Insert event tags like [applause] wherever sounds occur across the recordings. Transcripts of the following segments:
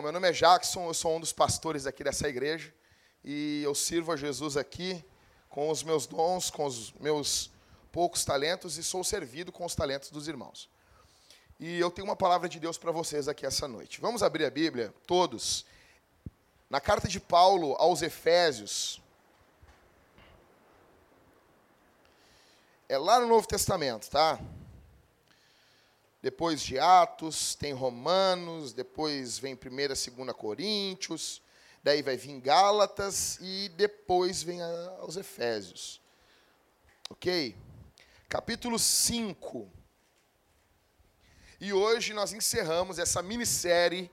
Bom, meu nome é Jackson, eu sou um dos pastores aqui dessa igreja e eu sirvo a Jesus aqui com os meus dons, com os meus poucos talentos e sou servido com os talentos dos irmãos. E eu tenho uma palavra de Deus para vocês aqui essa noite. Vamos abrir a Bíblia, todos, na carta de Paulo aos Efésios. É lá no Novo Testamento, tá? Depois de Atos, tem Romanos, depois vem 1 e 2 Coríntios, daí vai vir Gálatas e depois vem aos Efésios. Ok? Capítulo 5. E hoje nós encerramos essa minissérie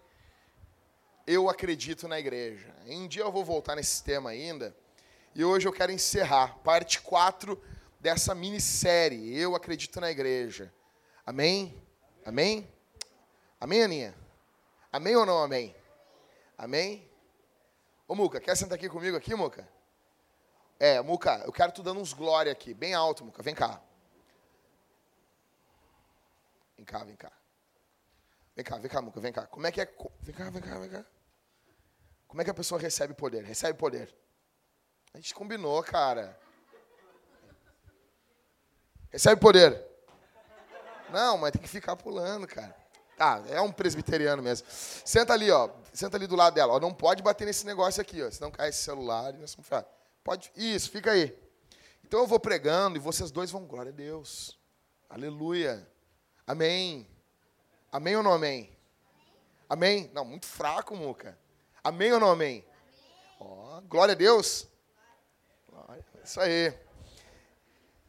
Eu Acredito na Igreja. Em um dia eu vou voltar nesse tema ainda. E hoje eu quero encerrar parte 4 dessa minissérie Eu Acredito na Igreja. Amém? Amém? Amém, Aninha? Amém ou não amém? Amém? Ô, Muca, quer sentar aqui comigo aqui, Muca? É, Muca, eu quero tu dando uns glória aqui, bem alto, Muca, vem cá. Vem cá, vem cá. Vem cá, vem cá, Muca, vem cá. Como é que é? Vem cá, vem cá, vem cá. Como é que a pessoa recebe poder? Recebe poder. A gente combinou, cara. Recebe poder. Não, mas tem que ficar pulando, cara. Ah, é um presbiteriano mesmo. Senta ali, ó. Senta ali do lado dela. Ó, não pode bater nesse negócio aqui, ó. Senão cai esse celular e nós vamos ficar. Pode. Isso, fica aí. Então eu vou pregando e vocês dois vão, glória a Deus. Aleluia. Amém. Amém ou não amém? Amém? Não, muito fraco, Muca. Amém ou não amém? Ó, glória a Deus. Glória. Isso aí.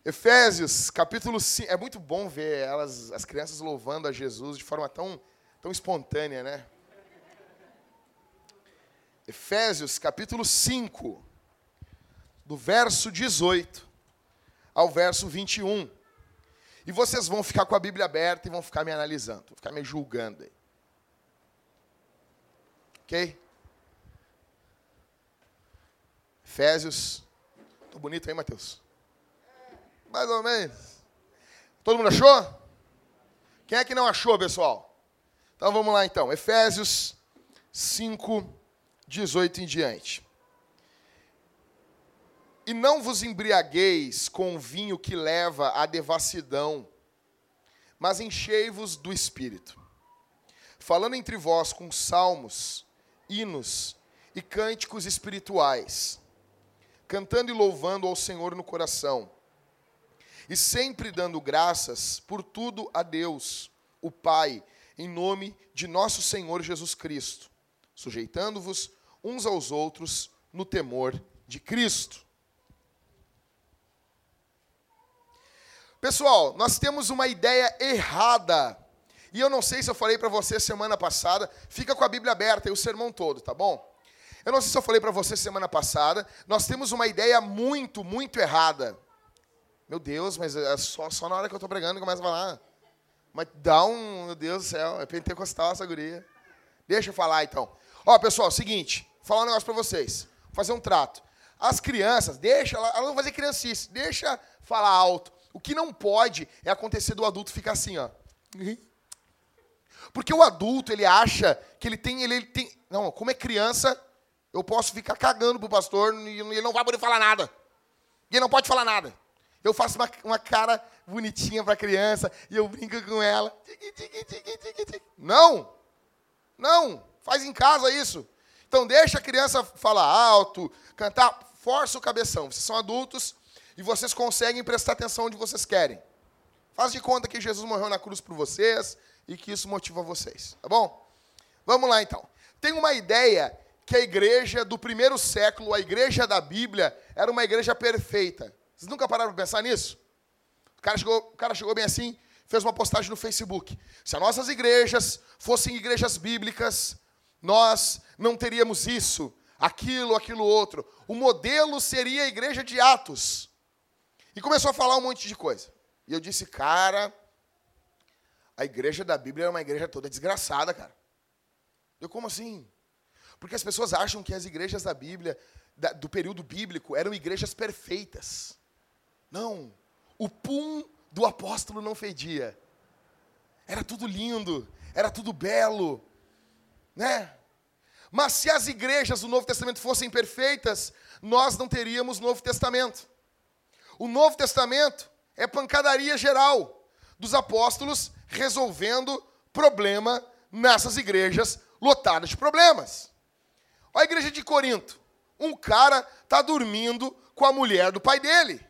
Efésios, capítulo 5. É muito bom ver elas, as crianças louvando a Jesus de forma tão, tão espontânea, né? Efésios, capítulo 5, do verso 18 ao verso 21. E vocês vão ficar com a Bíblia aberta e vão ficar me analisando, vão ficar me julgando aí. Ok? Efésios. Tô bonito aí, Mateus? Mais ou menos. Todo mundo achou? Quem é que não achou, pessoal? Então vamos lá então. Efésios 5, 18 em diante. E não vos embriagueis com vinho que leva à devassidão, mas enchei-vos do espírito, falando entre vós com salmos, hinos e cânticos espirituais, cantando e louvando ao Senhor no coração e sempre dando graças por tudo a Deus, o Pai, em nome de nosso Senhor Jesus Cristo, sujeitando-vos uns aos outros no temor de Cristo. Pessoal, nós temos uma ideia errada. E eu não sei se eu falei para você semana passada, fica com a Bíblia aberta e o sermão todo, tá bom? Eu não sei se eu falei para você semana passada, nós temos uma ideia muito, muito errada. Meu Deus, mas é só, só na hora que eu estou pregando começa a falar. Mas dá um, meu Deus do céu, é pentecostal essa guria. Deixa eu falar então. Ó, pessoal, seguinte, vou falar um negócio para vocês. Vou fazer um trato. As crianças, deixa, elas vão fazer criancice, deixa falar alto. O que não pode é acontecer do adulto ficar assim, ó. Porque o adulto, ele acha que ele tem, ele, ele tem, não, como é criança, eu posso ficar cagando pro pastor e ele não vai poder falar nada. E ele não pode falar nada. Eu faço uma, uma cara bonitinha para a criança e eu brinco com ela. Não! Não! Faz em casa isso. Então deixa a criança falar alto, cantar, força o cabeção. Vocês são adultos e vocês conseguem prestar atenção onde vocês querem. Faz de conta que Jesus morreu na cruz por vocês e que isso motiva vocês, tá bom? Vamos lá então. Tem uma ideia que a igreja do primeiro século, a igreja da Bíblia, era uma igreja perfeita. Vocês nunca pararam para pensar nisso? O cara, chegou, o cara chegou bem assim, fez uma postagem no Facebook. Se as nossas igrejas fossem igrejas bíblicas, nós não teríamos isso, aquilo, aquilo outro. O modelo seria a igreja de Atos. E começou a falar um monte de coisa. E eu disse, cara, a igreja da Bíblia é uma igreja toda desgraçada, cara. Eu, como assim? Porque as pessoas acham que as igrejas da Bíblia, do período bíblico, eram igrejas perfeitas. Não. O pum do apóstolo não fedia. Era tudo lindo, era tudo belo, né? Mas se as igrejas do Novo Testamento fossem perfeitas, nós não teríamos Novo Testamento. O Novo Testamento é pancadaria geral dos apóstolos resolvendo problema nessas igrejas lotadas de problemas. Olha a igreja de Corinto. Um cara está dormindo com a mulher do pai dele.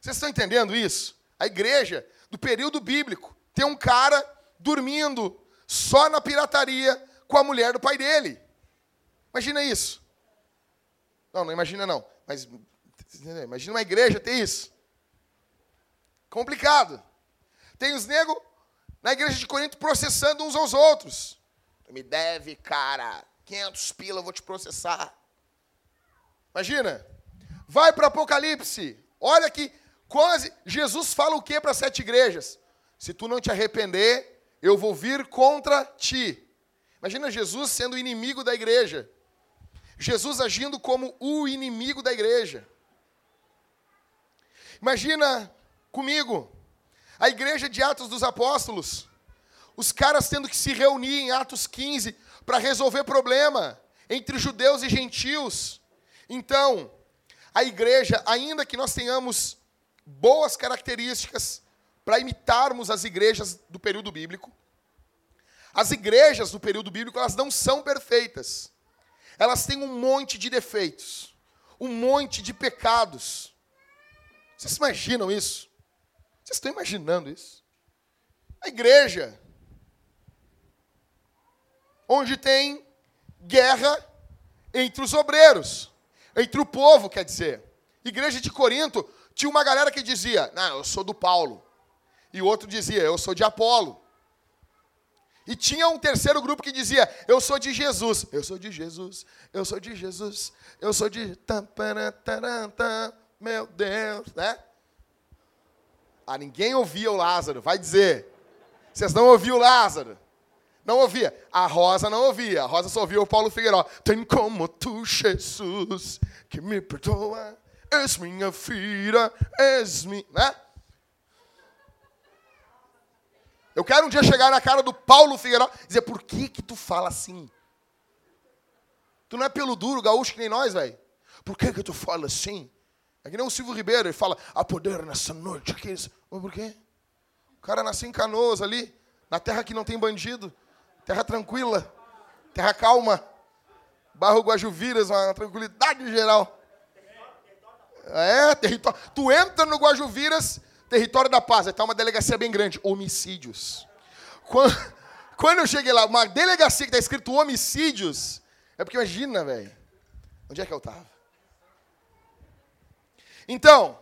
Vocês estão entendendo isso? A igreja do período bíblico tem um cara dormindo só na pirataria com a mulher do pai dele. Imagina isso. Não, não imagina não. Mas imagina uma igreja ter isso. Complicado. Tem os negros na igreja de Corinto processando uns aos outros. Tu me deve, cara, 500 pila, eu vou te processar. Imagina. Vai para Apocalipse. Olha que quase Jesus fala o que para sete igrejas? Se tu não te arrepender, eu vou vir contra ti. Imagina Jesus sendo inimigo da igreja. Jesus agindo como o inimigo da igreja. Imagina comigo, a igreja de Atos dos Apóstolos, os caras tendo que se reunir em Atos 15 para resolver problema entre judeus e gentios. Então, a igreja, ainda que nós tenhamos boas características para imitarmos as igrejas do período bíblico, as igrejas do período bíblico, elas não são perfeitas elas têm um monte de defeitos, um monte de pecados. Vocês imaginam isso? Vocês estão imaginando isso? A igreja, onde tem guerra entre os obreiros, entre o povo, quer dizer. Igreja de Corinto, tinha uma galera que dizia: Não, eu sou do Paulo. E outro dizia: Eu sou de Apolo. E tinha um terceiro grupo que dizia: Eu sou de Jesus, eu sou de Jesus, eu sou de Jesus, eu sou de. Meu Deus, né? Ah, ninguém ouvia o Lázaro, vai dizer. Vocês não ouviam o Lázaro? Não ouvia. A Rosa não ouvia. A Rosa só ouvia o Paulo Figueiró. Tem como tu, Jesus, que me perdoa. És minha filha, és minha. Né? Eu quero um dia chegar na cara do Paulo Figueiredo e dizer, por que que tu fala assim? Tu não é pelo duro, gaúcho que nem nós, velho. Por que que tu fala assim? É que nem o Silvio Ribeiro, ele fala, a poder nessa noite. Mas por quê? O cara nasceu em Canoas ali, na terra que não tem bandido, terra tranquila, terra calma. Barro Guajuviras, uma tranquilidade geral. É, território. Tu entra no Guajuviras, Território da Paz, está uma delegacia bem grande, homicídios. Quando, quando eu cheguei lá, uma delegacia que está escrito homicídios, é porque imagina, velho, onde é que eu estava? Então,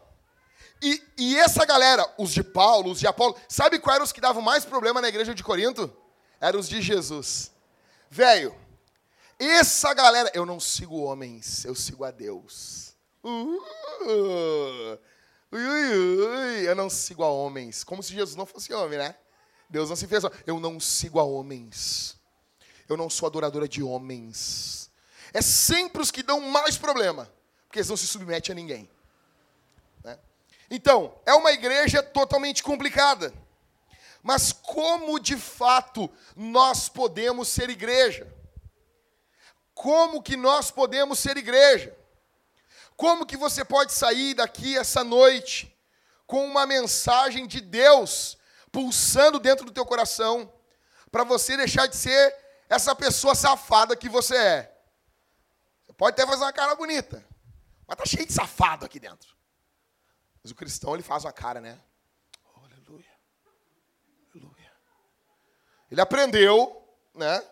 e, e, essa galera, os de Paulo, os de Apolo, sabe quais eram os que davam mais problema na igreja de Corinto? Eram os de Jesus. Velho, essa galera, eu não sigo homens, eu sigo a Deus. Uh, Ui, ui, ui, eu não sigo a homens. Como se Jesus não fosse homem, né? Deus não se fez. Eu não sigo a homens. Eu não sou adoradora de homens. É sempre os que dão mais problema, porque eles não se submetem a ninguém. Né? Então, é uma igreja totalmente complicada. Mas como de fato nós podemos ser igreja? Como que nós podemos ser igreja? Como que você pode sair daqui essa noite com uma mensagem de Deus pulsando dentro do teu coração para você deixar de ser essa pessoa safada que você é? Você pode até fazer uma cara bonita, mas tá cheio de safado aqui dentro. Mas o cristão ele faz uma cara, né? Aleluia. Aleluia. Ele aprendeu, né?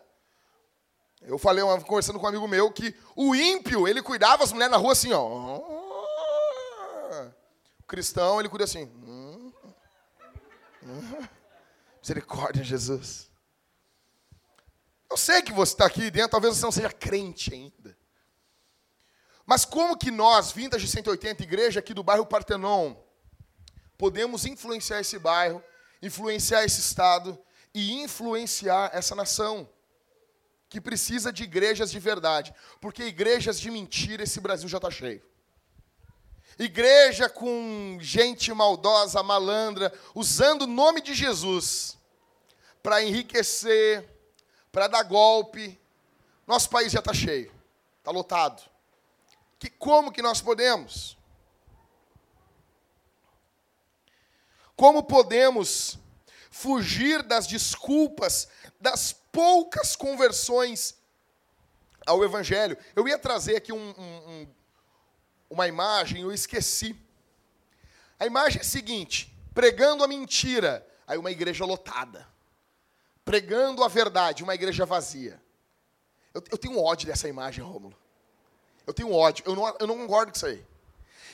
Eu falei, conversando com um amigo meu, que o ímpio, ele cuidava as mulheres na rua assim, ó. O cristão, ele cuida assim. Misericórdia, Jesus. Eu sei que você está aqui dentro, talvez você não seja crente ainda. Mas como que nós, vindas de 180 igreja aqui do bairro Partenon, podemos influenciar esse bairro, influenciar esse estado e influenciar essa nação? Que precisa de igrejas de verdade, porque igrejas de mentira esse Brasil já está cheio. Igreja com gente maldosa, malandra, usando o nome de Jesus para enriquecer, para dar golpe, Nosso país já está cheio, está lotado. Que, como que nós podemos? Como podemos fugir das desculpas, das poucas conversões ao Evangelho? Eu ia trazer aqui um, um, um, uma imagem, eu esqueci. A imagem é a seguinte: pregando a mentira, aí uma igreja lotada. Pregando a verdade, uma igreja vazia. Eu, eu tenho ódio dessa imagem, Rômulo. Eu tenho ódio. Eu não, eu não concordo com isso aí.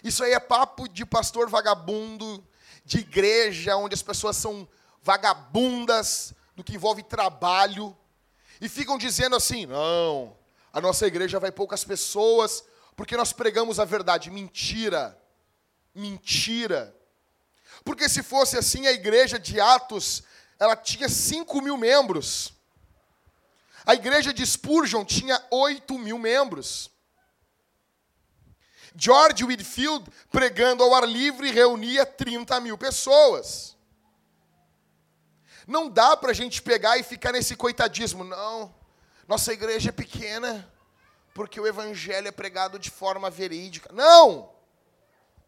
Isso aí é papo de pastor vagabundo, de igreja onde as pessoas são vagabundas, no que envolve trabalho, e ficam dizendo assim: não, a nossa igreja vai poucas pessoas, porque nós pregamos a verdade. Mentira. Mentira. Porque se fosse assim, a igreja de Atos, ela tinha 5 mil membros. A igreja de Spurgeon tinha 8 mil membros. George Whitfield, pregando ao ar livre, reunia 30 mil pessoas. Não dá para a gente pegar e ficar nesse coitadismo. Não, nossa igreja é pequena, porque o evangelho é pregado de forma verídica. Não!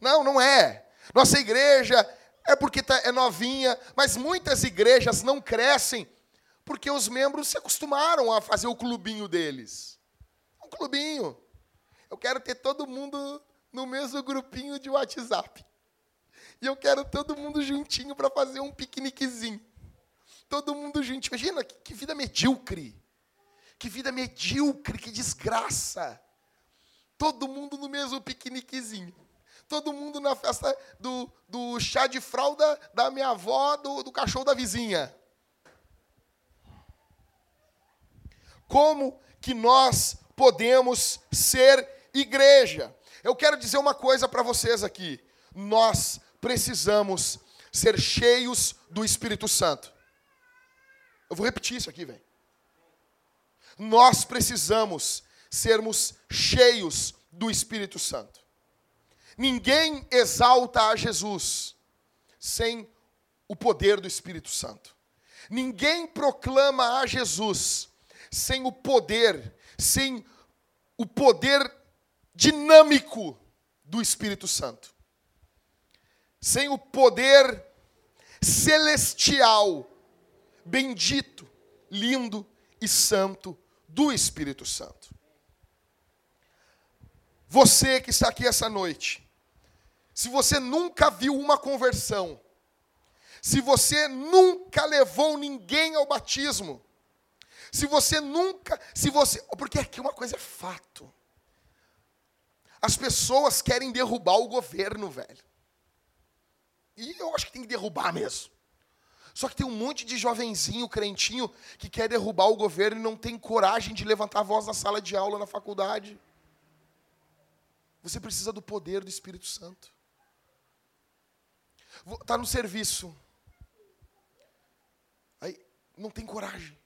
Não, não é. Nossa igreja é porque tá, é novinha, mas muitas igrejas não crescem porque os membros se acostumaram a fazer o clubinho deles. Um clubinho. Eu quero ter todo mundo no mesmo grupinho de WhatsApp. E eu quero todo mundo juntinho para fazer um piqueniquezinho. Todo mundo juntinho. Imagina que, que vida medíocre. Que vida medíocre, que desgraça. Todo mundo no mesmo piqueniquezinho. Todo mundo na festa do, do chá de fralda da minha avó, do, do cachorro da vizinha. Como que nós podemos ser igreja. Eu quero dizer uma coisa para vocês aqui. Nós precisamos ser cheios do Espírito Santo. Eu vou repetir isso aqui, velho. Nós precisamos sermos cheios do Espírito Santo. Ninguém exalta a Jesus sem o poder do Espírito Santo. Ninguém proclama a Jesus sem o poder, sem o poder dinâmico do Espírito Santo. Sem o poder celestial, bendito, lindo e santo do Espírito Santo. Você que está aqui essa noite, se você nunca viu uma conversão, se você nunca levou ninguém ao batismo, se você nunca, se você, porque aqui uma coisa é fato. As pessoas querem derrubar o governo, velho. E eu acho que tem que derrubar mesmo. Só que tem um monte de jovenzinho, crentinho, que quer derrubar o governo e não tem coragem de levantar a voz na sala de aula, na faculdade. Você precisa do poder do Espírito Santo. Está no serviço. Aí não tem coragem.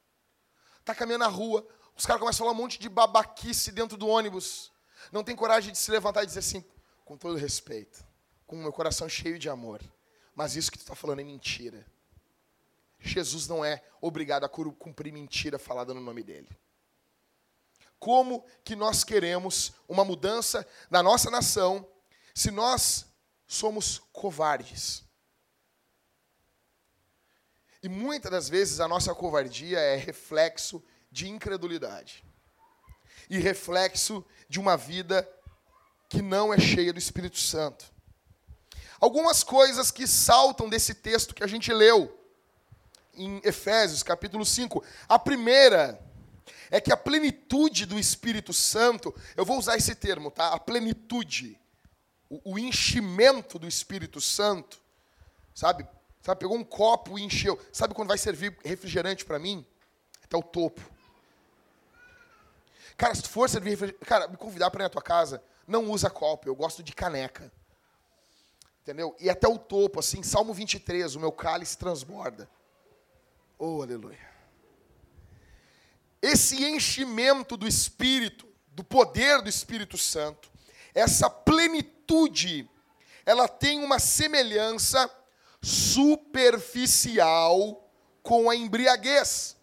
Está caminhando na rua. Os caras começam a falar um monte de babaquice dentro do ônibus não tem coragem de se levantar e dizer assim, com todo respeito, com o meu coração cheio de amor, mas isso que tu está falando é mentira. Jesus não é obrigado a cumprir mentira falada no nome dele. Como que nós queremos uma mudança na nossa nação se nós somos covardes? E muitas das vezes a nossa covardia é reflexo de incredulidade e reflexo de uma vida que não é cheia do Espírito Santo. Algumas coisas que saltam desse texto que a gente leu em Efésios, capítulo 5. A primeira é que a plenitude do Espírito Santo, eu vou usar esse termo, tá? A plenitude, o, o enchimento do Espírito Santo, sabe? Sabe, pegou um copo e encheu. Sabe quando vai servir refrigerante para mim? Até o topo. Cara, se tu for servir cara, me convidar para ir na tua casa, não usa copo, eu gosto de caneca. Entendeu? E até o topo, assim, Salmo 23, o meu cálice transborda. Oh, aleluia. Esse enchimento do Espírito, do poder do Espírito Santo, essa plenitude, ela tem uma semelhança superficial com a embriaguez.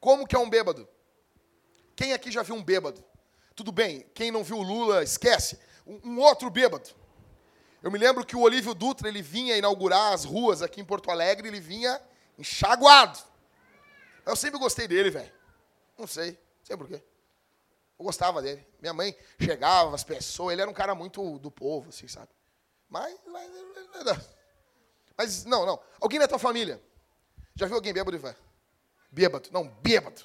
Como que é um bêbado? Quem aqui já viu um bêbado? Tudo bem, quem não viu o Lula, esquece. Um, um outro bêbado. Eu me lembro que o Olívio Dutra, ele vinha inaugurar as ruas aqui em Porto Alegre, ele vinha enxaguado. Eu sempre gostei dele, velho. Não sei, não sei por quê. Eu gostava dele. Minha mãe chegava, as pessoas, ele era um cara muito do povo, assim, sabe? Mas, mas, mas não, não. Alguém da tua família? Já viu alguém bêbado, Ivan? Bêbado. Não, bêbado.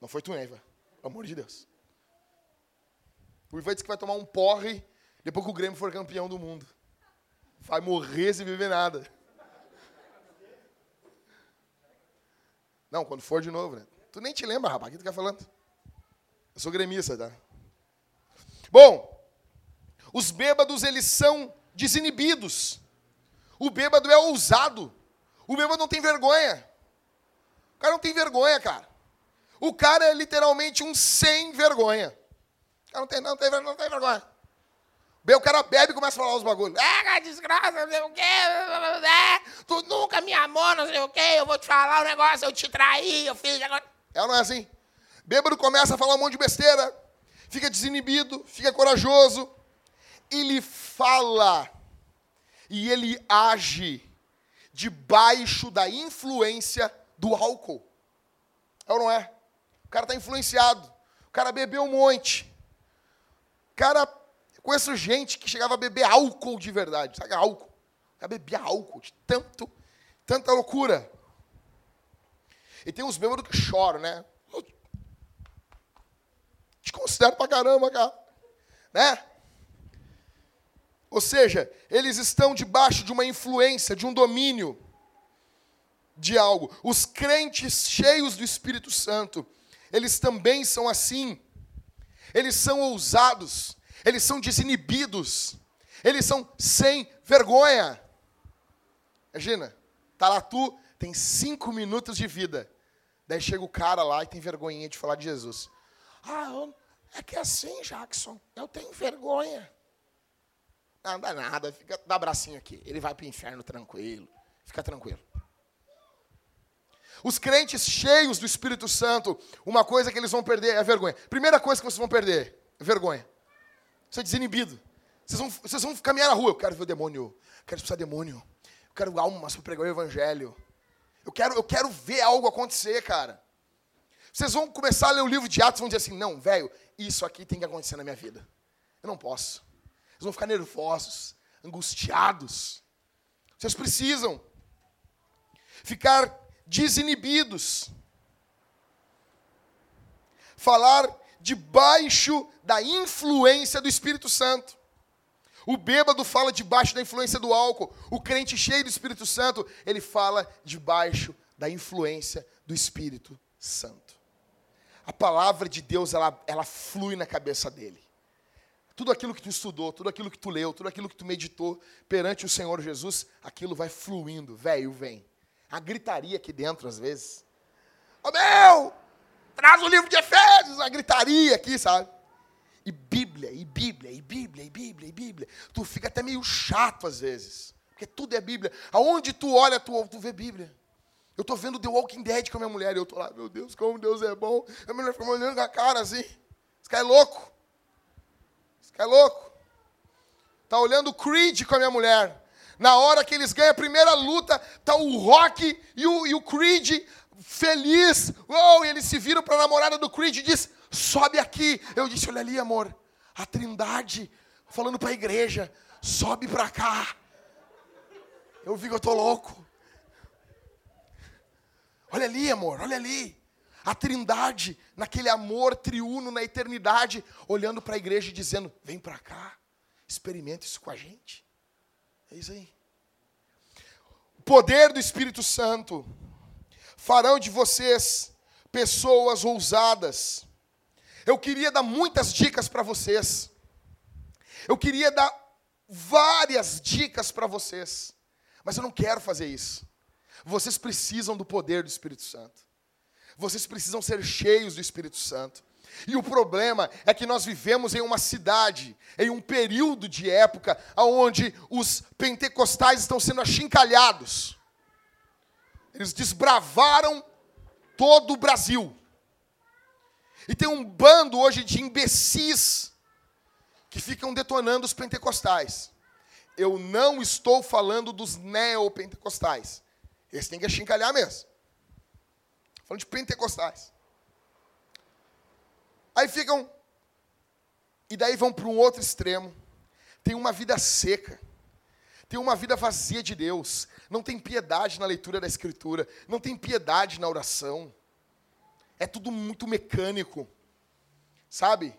Não foi tu, né, Ivan? Pelo amor de Deus. O Ivan disse que vai tomar um porre depois que o Grêmio for campeão do mundo. Vai morrer sem beber nada. Não, quando for de novo, né? Tu nem te lembra, rapaz, o que tu quer falando? Eu sou gremista, tá? Bom, os bêbados, eles são desinibidos. O bêbado é ousado. O bêbado não tem vergonha. O cara não tem vergonha, cara. O cara é literalmente um sem vergonha. O cara não tem, não tem, não tem vergonha. O cara bebe e começa a falar os bagulhos. É, desgraça, não sei o quê. É, tu nunca me amou, não sei o quê. Eu vou te falar um negócio, eu te traí, eu fiz agora. É ou não é assim? Bêbado começa a falar um monte de besteira. Fica desinibido, fica corajoso. Ele fala e ele age debaixo da influência do álcool. É ou não é? O cara está influenciado. O cara bebeu um monte. O cara Conheço gente que chegava a beber álcool de verdade. Sabe álcool? Ela bebia álcool de tanto, tanta loucura. E tem uns bêbados que choram, né? Eu te considero pra caramba, cara. Né? Ou seja, eles estão debaixo de uma influência, de um domínio de algo. Os crentes cheios do Espírito Santo, eles também são assim. Eles são ousados, eles são desinibidos, eles são sem vergonha. Imagina, tá lá tu, tem cinco minutos de vida. Daí chega o cara lá e tem vergonhinha de falar de Jesus. Ah, é que é assim, Jackson, eu tenho vergonha. Não, dá nada, fica, dá bracinho aqui. Ele vai para o inferno tranquilo. Fica tranquilo. Os crentes cheios do Espírito Santo, uma coisa que eles vão perder é a vergonha. Primeira coisa que vocês vão perder, vergonha. Você é desinibido. Vocês vão, vocês vão caminhar na rua. Eu quero ver o demônio. Eu quero expulsar demônio. Eu quero almas para pregar o evangelho. Eu quero, eu quero ver algo acontecer, cara. Vocês vão começar a ler o livro de Atos e vão dizer assim: não, velho, isso aqui tem que acontecer na minha vida. Eu não posso. Vocês vão ficar nervosos, angustiados. Vocês precisam ficar desinibidos. Falar debaixo da influência do Espírito Santo. O bêbado fala debaixo da influência do álcool. O crente cheio do Espírito Santo, ele fala debaixo da influência do Espírito Santo. A palavra de Deus, ela, ela flui na cabeça dele. Tudo aquilo que tu estudou, tudo aquilo que tu leu, tudo aquilo que tu meditou perante o Senhor Jesus, aquilo vai fluindo, velho, vem. A gritaria aqui dentro, às vezes. Ô oh, meu, Traz o livro de Efésios, a gritaria aqui, sabe? E Bíblia, e Bíblia, e Bíblia, e Bíblia, e Bíblia. Tu fica até meio chato às vezes. Porque tudo é Bíblia. Aonde tu olha, tu, tu vê Bíblia. Eu estou vendo The Walking Dead com a minha mulher. E eu estou lá, meu Deus, como Deus é bom. A mulher fica olhando com a cara assim. Esse cara é louco. Esse cara é louco. Está olhando Creed com a minha mulher. Na hora que eles ganham a primeira luta, tá o Rock e o, e o Creed feliz. Oh, e eles se viram para a namorada do Creed e diz: sobe aqui. Eu disse: olha ali, amor, a Trindade falando para a igreja: sobe para cá. Eu vi que eu estou louco. Olha ali, amor, olha ali. A Trindade, naquele amor triuno na eternidade, olhando para a igreja e dizendo: vem para cá, experimenta isso com a gente. É isso aí. O poder do Espírito Santo farão de vocês pessoas ousadas. Eu queria dar muitas dicas para vocês. Eu queria dar várias dicas para vocês. Mas eu não quero fazer isso. Vocês precisam do poder do Espírito Santo. Vocês precisam ser cheios do Espírito Santo. E o problema é que nós vivemos em uma cidade, em um período de época, onde os pentecostais estão sendo achincalhados. Eles desbravaram todo o Brasil. E tem um bando hoje de imbecis que ficam detonando os pentecostais. Eu não estou falando dos neopentecostais. Eles têm que achincalhar mesmo. Estou falando de pentecostais. Aí ficam. E daí vão para um outro extremo. Tem uma vida seca. Tem uma vida vazia de Deus. Não tem piedade na leitura da Escritura. Não tem piedade na oração. É tudo muito mecânico. Sabe?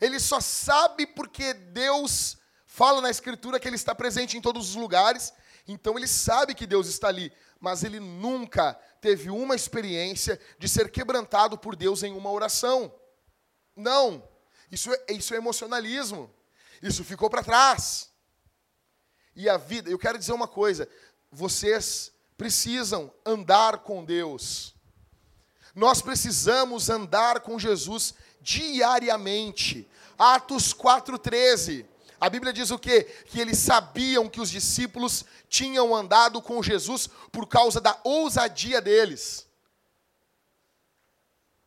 Ele só sabe porque Deus fala na Escritura que Ele está presente em todos os lugares. Então ele sabe que Deus está ali. Mas ele nunca teve uma experiência de ser quebrantado por Deus em uma oração. Não. Isso é, isso é emocionalismo. Isso ficou para trás. E a vida, eu quero dizer uma coisa: vocês precisam andar com Deus. Nós precisamos andar com Jesus diariamente. Atos 4,13. A Bíblia diz o quê? Que eles sabiam que os discípulos tinham andado com Jesus por causa da ousadia deles.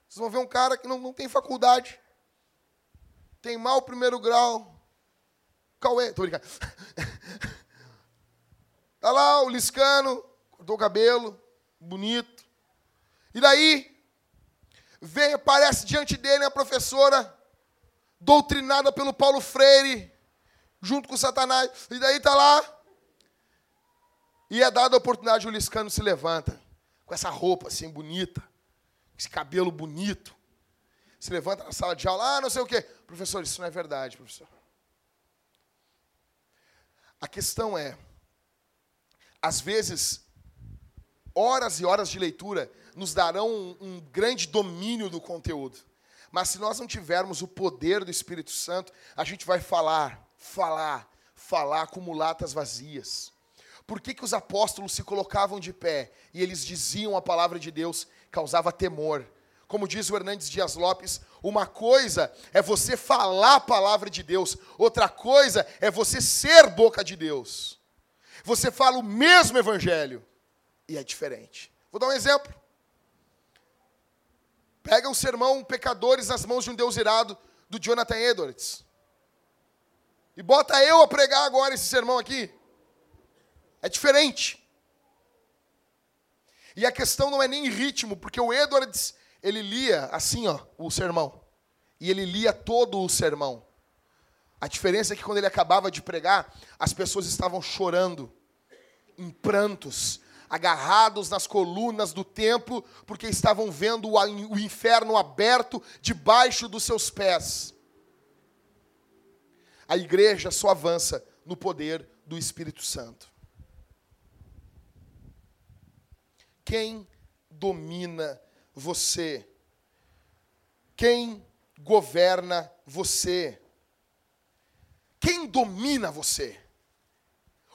Vocês vão ver um cara que não, não tem faculdade, tem mal primeiro grau. Cauê, tô brincando. [laughs] Tá lá o Liscano, cortou o cabelo, bonito. E daí, vem, aparece diante dele a professora, doutrinada pelo Paulo Freire, junto com Satanás. E daí tá lá. E é dada a oportunidade, o Liscano se levanta, com essa roupa assim bonita, esse cabelo bonito. Se levanta na sala de aula, ah, não sei o quê. Professor, isso não é verdade, professor. A questão é, às vezes, horas e horas de leitura nos darão um, um grande domínio do conteúdo. Mas se nós não tivermos o poder do Espírito Santo, a gente vai falar, falar, falar como latas vazias. Por que, que os apóstolos se colocavam de pé e eles diziam a palavra de Deus? Causava temor. Como diz o Hernandes Dias Lopes, uma coisa é você falar a palavra de Deus, outra coisa é você ser boca de Deus. Você fala o mesmo evangelho e é diferente. Vou dar um exemplo. Pega o sermão Pecadores nas mãos de um Deus irado, do Jonathan Edwards. E bota eu a pregar agora esse sermão aqui. É diferente. E a questão não é nem ritmo, porque o Edwards, ele lia assim, ó, o sermão. E ele lia todo o sermão. A diferença é que quando ele acabava de pregar, as pessoas estavam chorando, em prantos, agarrados nas colunas do templo, porque estavam vendo o inferno aberto debaixo dos seus pés. A igreja só avança no poder do Espírito Santo. Quem domina você? Quem governa você? Quem domina você?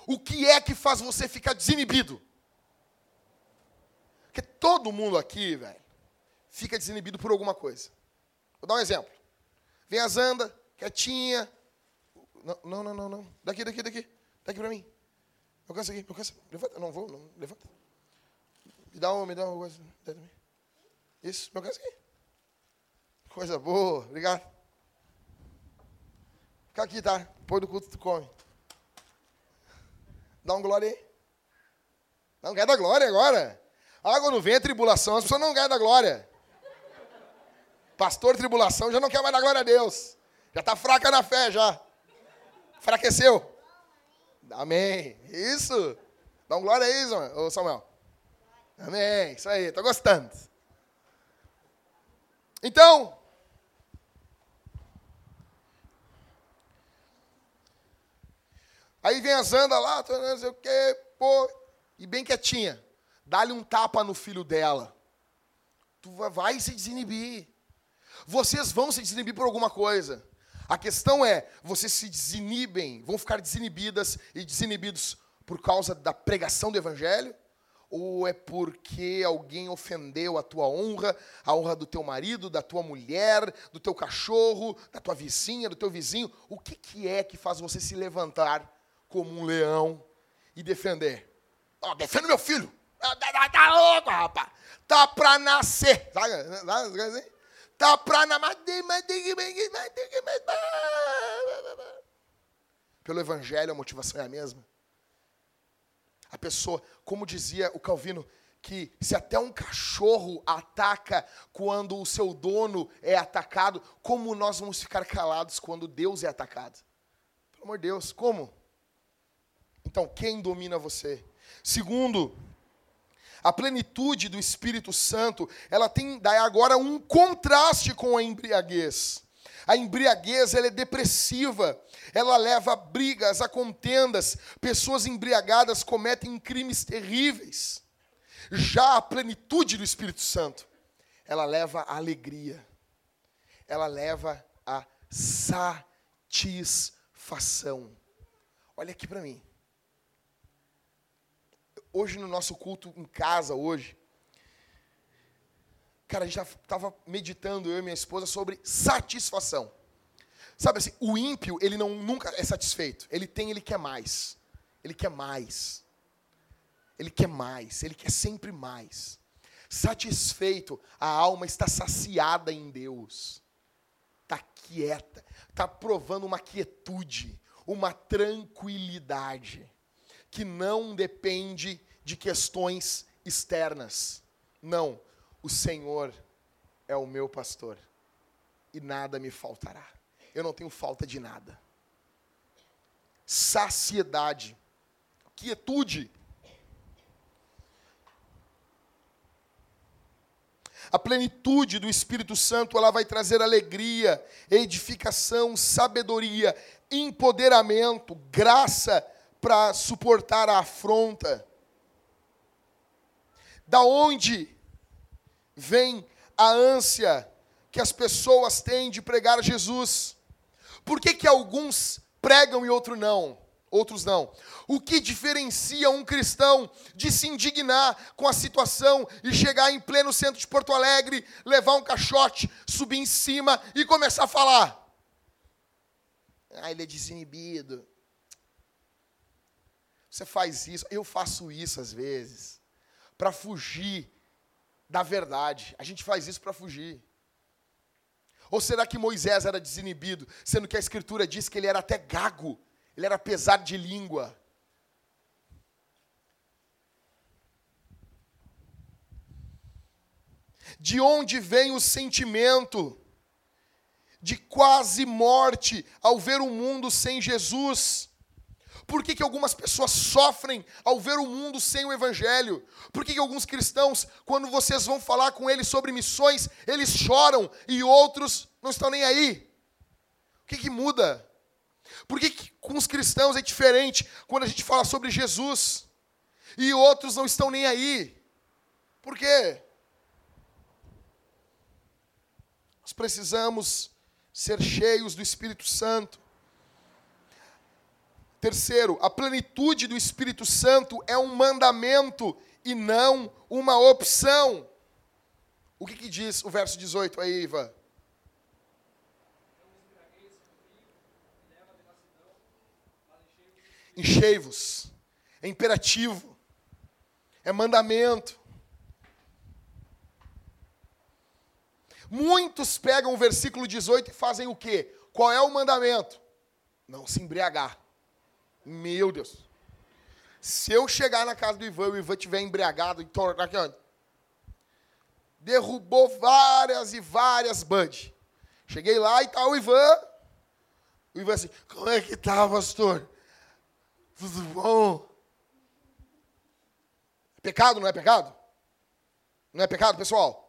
O que é que faz você ficar desinibido? Porque todo mundo aqui, velho, fica desinibido por alguma coisa. Vou dar um exemplo. Vem a Zanda, quietinha. Não, não, não, não, não. Daqui, daqui, daqui. Daqui pra mim. Alcança aqui, alcança. Levanta. Não vou, não. Levanta. Me dá uma, me dá uma coisa. Isso, me alcança aqui. Coisa boa, obrigado. Fica aqui, tá? Depois do culto tu come. Dá um glória aí. Não quer dar glória agora. Ah, quando vem a tribulação, as pessoas não querem dar glória. Pastor tribulação já não quer mais dar glória a Deus. Já está fraca na fé, já. Fraqueceu. Amém. Isso. Dá um glória aí, Samuel. Amém. Isso aí, estou gostando. Então, Aí vem a Zanda lá, não sei o quê, pô, e bem quietinha. Dá-lhe um tapa no filho dela. Tu vai se desinibir. Vocês vão se desinibir por alguma coisa. A questão é, vocês se desinibem, vão ficar desinibidas e desinibidos por causa da pregação do evangelho? Ou é porque alguém ofendeu a tua honra, a honra do teu marido, da tua mulher, do teu cachorro, da tua vizinha, do teu vizinho? O que, que é que faz você se levantar como um leão e defender. Oh, defenda meu filho. Tá, tá, tá louco, rapaz. Tá para nascer. Sabe? Tá da prana, pelo evangelho a motivação é a mesma. A pessoa, como dizia o Calvino, que se até um cachorro ataca quando o seu dono é atacado, como nós vamos ficar calados quando Deus é atacado? Pelo amor de Deus, como? Então, quem domina você? Segundo, a plenitude do Espírito Santo, ela tem daí agora um contraste com a embriaguez. A embriaguez ela é depressiva, ela leva a brigas, a contendas. Pessoas embriagadas cometem crimes terríveis. Já a plenitude do Espírito Santo, ela leva a alegria, ela leva a satisfação. Olha aqui para mim hoje no nosso culto em casa, hoje, cara, a gente estava meditando, eu e minha esposa, sobre satisfação. Sabe assim, o ímpio, ele não nunca é satisfeito. Ele tem, ele quer mais. Ele quer mais. Ele quer mais. Ele quer sempre mais. Satisfeito, a alma está saciada em Deus. Está quieta. Está provando uma quietude, uma tranquilidade que não depende de questões externas. Não, o Senhor é o meu pastor e nada me faltará. Eu não tenho falta de nada. Saciedade, quietude. A plenitude do Espírito Santo, ela vai trazer alegria, edificação, sabedoria, empoderamento, graça para suportar a afronta. Da onde vem a ânsia que as pessoas têm de pregar Jesus? Por que, que alguns pregam e outros não? Outros não. O que diferencia um cristão de se indignar com a situação e chegar em pleno centro de Porto Alegre, levar um caixote, subir em cima e começar a falar? Ah, ele é desinibido. Você faz isso, eu faço isso às vezes, para fugir da verdade. A gente faz isso para fugir. Ou será que Moisés era desinibido, sendo que a Escritura diz que ele era até gago, ele era pesado de língua? De onde vem o sentimento de quase morte ao ver o mundo sem Jesus? Por que, que algumas pessoas sofrem ao ver o mundo sem o Evangelho? Por que, que alguns cristãos, quando vocês vão falar com eles sobre missões, eles choram e outros não estão nem aí? O que, que muda? Por que, que com os cristãos é diferente quando a gente fala sobre Jesus e outros não estão nem aí? Por quê? Nós precisamos ser cheios do Espírito Santo. Terceiro, a plenitude do Espírito Santo é um mandamento e não uma opção. O que, que diz o verso 18 aí, Ivan? Enchei-vos. É imperativo. É mandamento. Muitos pegam o versículo 18 e fazem o quê? Qual é o mandamento? Não se embriagar. Meu Deus. Se eu chegar na casa do Ivan e o Ivan estiver embriagado e tornar aqui, ó, derrubou várias e várias bud. Cheguei lá e tá o Ivan. O Ivan assim, como é que tá, pastor? Tudo bom? É pecado, não é pecado? Não é pecado, pessoal?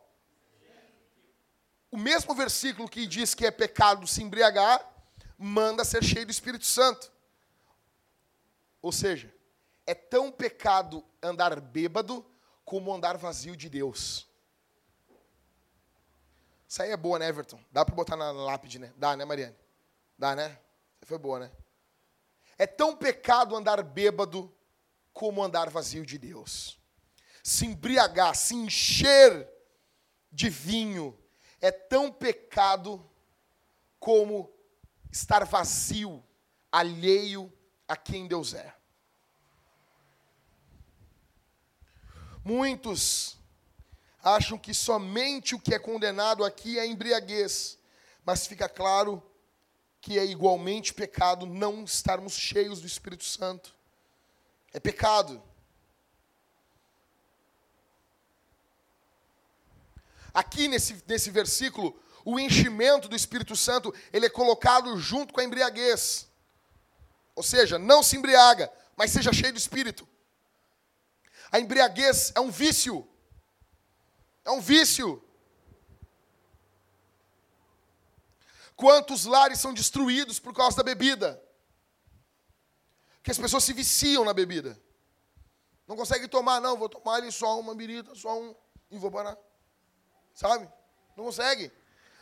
O mesmo versículo que diz que é pecado se embriagar, manda ser cheio do Espírito Santo. Ou seja, é tão pecado andar bêbado como andar vazio de Deus. Isso aí é boa, né, Everton? Dá para botar na lápide, né? Dá, né, Mariane? Dá, né? Foi boa, né? É tão pecado andar bêbado como andar vazio de Deus. Se embriagar, se encher de vinho, é tão pecado como estar vazio, alheio a quem Deus é. Muitos acham que somente o que é condenado aqui é embriaguez, mas fica claro que é igualmente pecado não estarmos cheios do Espírito Santo. É pecado. Aqui nesse, nesse versículo, o enchimento do Espírito Santo, ele é colocado junto com a embriaguez. Ou seja, não se embriaga, mas seja cheio do Espírito. A embriaguez é um vício. É um vício. Quantos lares são destruídos por causa da bebida? Que as pessoas se viciam na bebida. Não conseguem tomar, não, vou tomar ali só uma birita, só um, e vou parar. Sabe? Não consegue.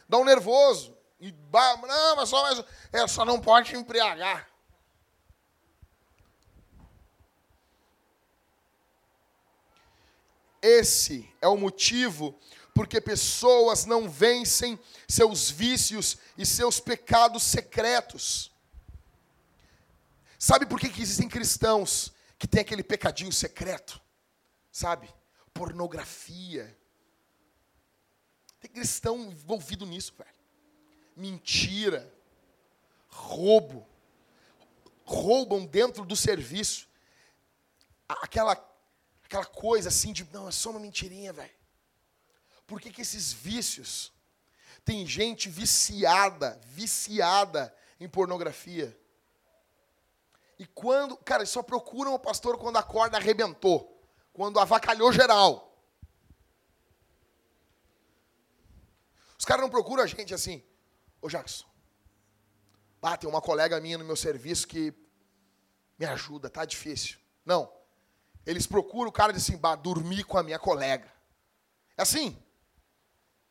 Dá um nervoso. E, não, mas só, mas, é, só não pode embriagar. Esse é o motivo porque pessoas não vencem seus vícios e seus pecados secretos. Sabe por que, que existem cristãos que têm aquele pecadinho secreto? Sabe? Pornografia. Tem cristão envolvido nisso, velho. Mentira. Roubo. Roubam dentro do serviço. Aquela aquela coisa assim de, não, é só uma mentirinha, velho. Por que, que esses vícios? Tem gente viciada, viciada em pornografia. E quando, cara, só procuram o pastor quando a corda arrebentou, quando avacalhou geral. Os caras não procuram a gente assim, ô Jackson, ah, tem uma colega minha no meu serviço que me ajuda, tá difícil. Não. Eles procuram o cara de assim, bah, dormir com a minha colega. É assim.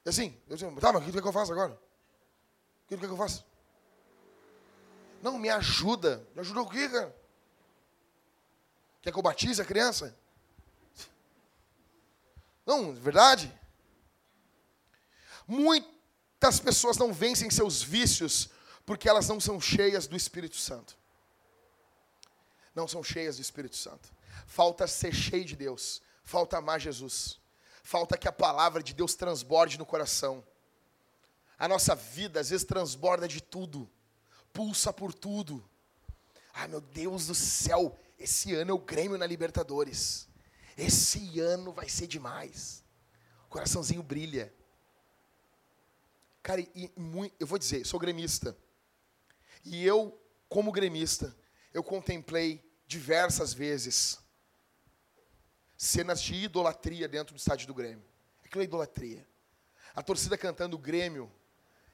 É assim. Eu digo, tá, mas o que é que eu faço agora? O que é que eu faço? Não, me ajuda. Me ajuda o quê, cara? Quer que eu batize a criança? Não, verdade? Muitas pessoas não vencem seus vícios porque elas não são cheias do Espírito Santo. Não são cheias do Espírito Santo. Falta ser cheio de Deus. Falta amar Jesus. Falta que a palavra de Deus transborde no coração. A nossa vida às vezes transborda de tudo. Pulsa por tudo. Ai meu Deus do céu, esse ano é o Grêmio na Libertadores. Esse ano vai ser demais. O coraçãozinho brilha. Cara, e, e, eu vou dizer, sou gremista. E eu, como gremista, eu contemplei diversas vezes cenas de idolatria dentro do estádio do Grêmio. Aquilo é idolatria. A torcida cantando Grêmio,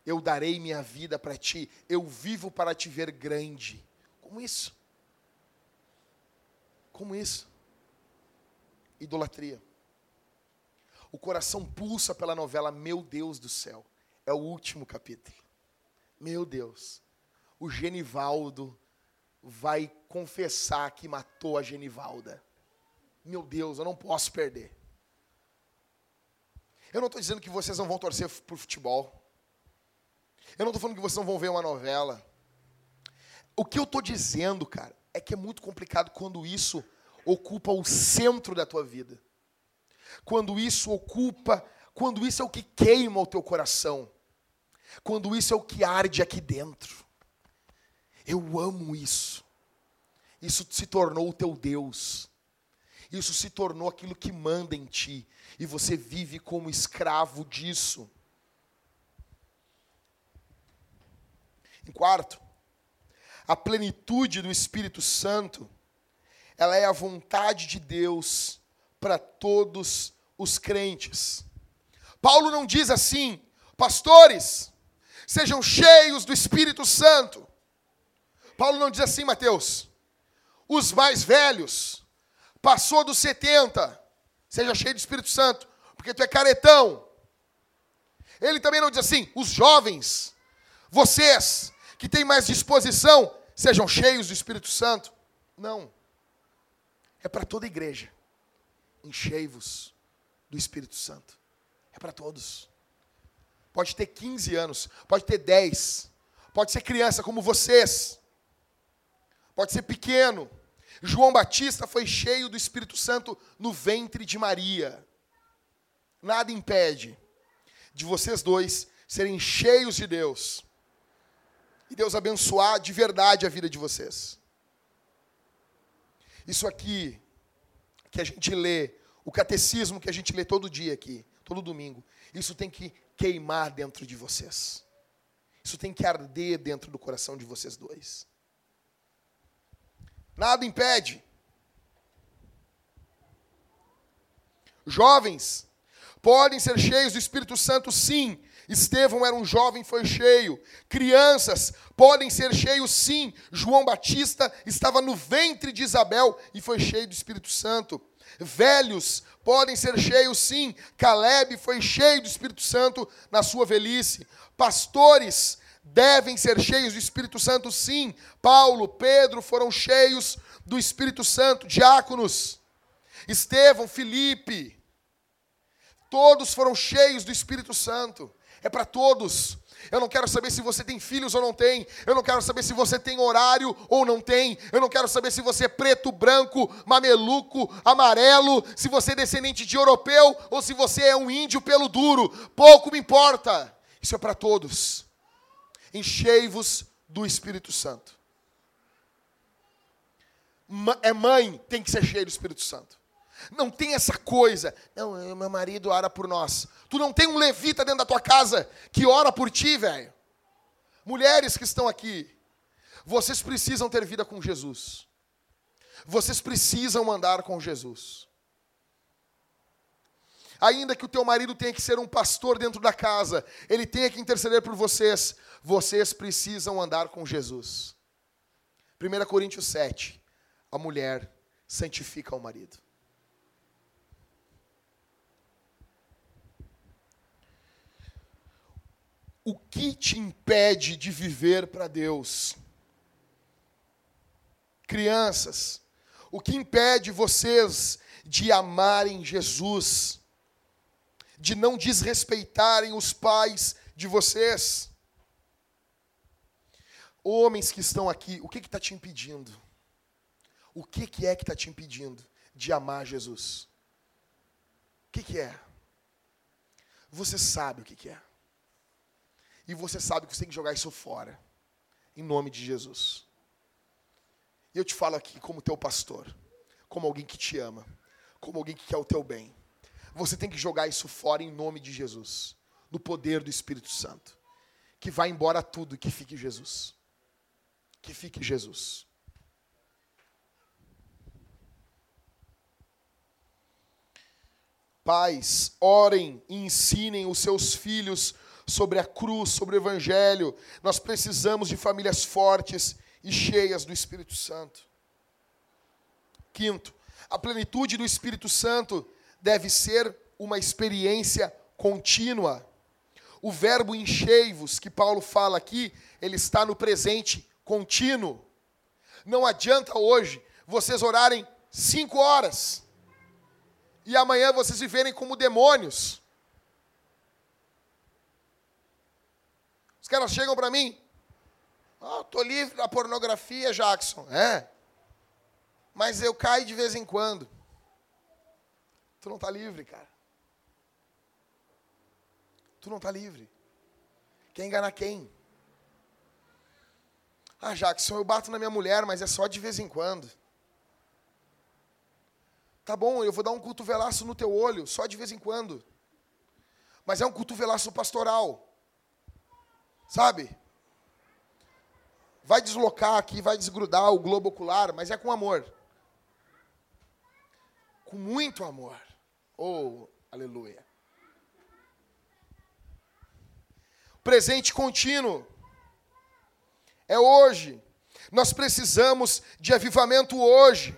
eu darei minha vida para ti, eu vivo para te ver grande. Como isso? Como isso? Idolatria. O coração pulsa pela novela Meu Deus do céu. É o último capítulo. Meu Deus. O Genivaldo vai confessar que matou a Genivalda meu Deus, eu não posso perder. Eu não estou dizendo que vocês não vão torcer por futebol. Eu não estou falando que vocês não vão ver uma novela. O que eu estou dizendo, cara, é que é muito complicado quando isso ocupa o centro da tua vida. Quando isso ocupa, quando isso é o que queima o teu coração. Quando isso é o que arde aqui dentro. Eu amo isso. Isso se tornou o teu Deus. Isso se tornou aquilo que manda em ti. E você vive como escravo disso. Em quarto, a plenitude do Espírito Santo, ela é a vontade de Deus para todos os crentes. Paulo não diz assim, pastores, sejam cheios do Espírito Santo. Paulo não diz assim, Mateus, os mais velhos, Passou dos 70, seja cheio do Espírito Santo, porque tu é caretão. Ele também não diz assim, os jovens, vocês que têm mais disposição, sejam cheios do Espírito Santo. Não. É para toda a igreja. Enchei-vos do Espírito Santo. É para todos. Pode ter 15 anos, pode ter 10, pode ser criança como vocês, pode ser pequeno, João Batista foi cheio do Espírito Santo no ventre de Maria. nada impede de vocês dois serem cheios de Deus e Deus abençoar de verdade a vida de vocês. Isso aqui que a gente lê, o catecismo que a gente lê todo dia aqui, todo domingo, isso tem que queimar dentro de vocês. Isso tem que arder dentro do coração de vocês dois. Nada impede. Jovens podem ser cheios do Espírito Santo, sim. Estevão era um jovem, foi cheio. Crianças podem ser cheios, sim. João Batista estava no ventre de Isabel e foi cheio do Espírito Santo. Velhos podem ser cheios, sim. Caleb foi cheio do Espírito Santo na sua velhice. Pastores devem ser cheios do Espírito Santo, sim. Paulo, Pedro foram cheios do Espírito Santo. Diáconos, Estevão, Felipe, todos foram cheios do Espírito Santo. É para todos. Eu não quero saber se você tem filhos ou não tem. Eu não quero saber se você tem horário ou não tem. Eu não quero saber se você é preto, branco, mameluco, amarelo, se você é descendente de europeu ou se você é um índio pelo duro. Pouco me importa. Isso é para todos. Enchei-vos do Espírito Santo. É mãe, tem que ser cheia do Espírito Santo. Não tem essa coisa. Não, meu marido ora por nós. Tu não tem um levita dentro da tua casa que ora por ti, velho. Mulheres que estão aqui, vocês precisam ter vida com Jesus. Vocês precisam andar com Jesus. Ainda que o teu marido tenha que ser um pastor dentro da casa, ele tenha que interceder por vocês, vocês precisam andar com Jesus. 1 Coríntios 7. A mulher santifica o marido. o que te impede de viver para Deus? Crianças, o que impede vocês de amarem Jesus? De não desrespeitarem os pais de vocês? Homens que estão aqui, o que está te impedindo? O que, que é que está te impedindo de amar Jesus? O que, que é? Você sabe o que, que é. E você sabe que você tem que jogar isso fora. Em nome de Jesus. E eu te falo aqui como teu pastor, como alguém que te ama, como alguém que quer o teu bem. Você tem que jogar isso fora em nome de Jesus, no poder do Espírito Santo. Que vá embora tudo e que fique Jesus. Que fique Jesus. Pais, orem e ensinem os seus filhos sobre a cruz, sobre o Evangelho. Nós precisamos de famílias fortes e cheias do Espírito Santo. Quinto, a plenitude do Espírito Santo deve ser uma experiência contínua. O verbo enchei-vos, que Paulo fala aqui, ele está no presente contínuo. Não adianta hoje vocês orarem cinco horas e amanhã vocês viverem como demônios. Os caras chegam para mim. Oh, tô livre da pornografia, Jackson. É. Mas eu caio de vez em quando. Tu não está livre, cara. Tu não está livre. Quer enganar quem? Ah, Jackson, eu bato na minha mulher, mas é só de vez em quando. Tá bom, eu vou dar um cotovelaço no teu olho, só de vez em quando. Mas é um cotovelaço pastoral. Sabe? Vai deslocar aqui, vai desgrudar o globo ocular, mas é com amor. Com muito amor. Oh, aleluia. Presente contínuo. É hoje. Nós precisamos de avivamento hoje.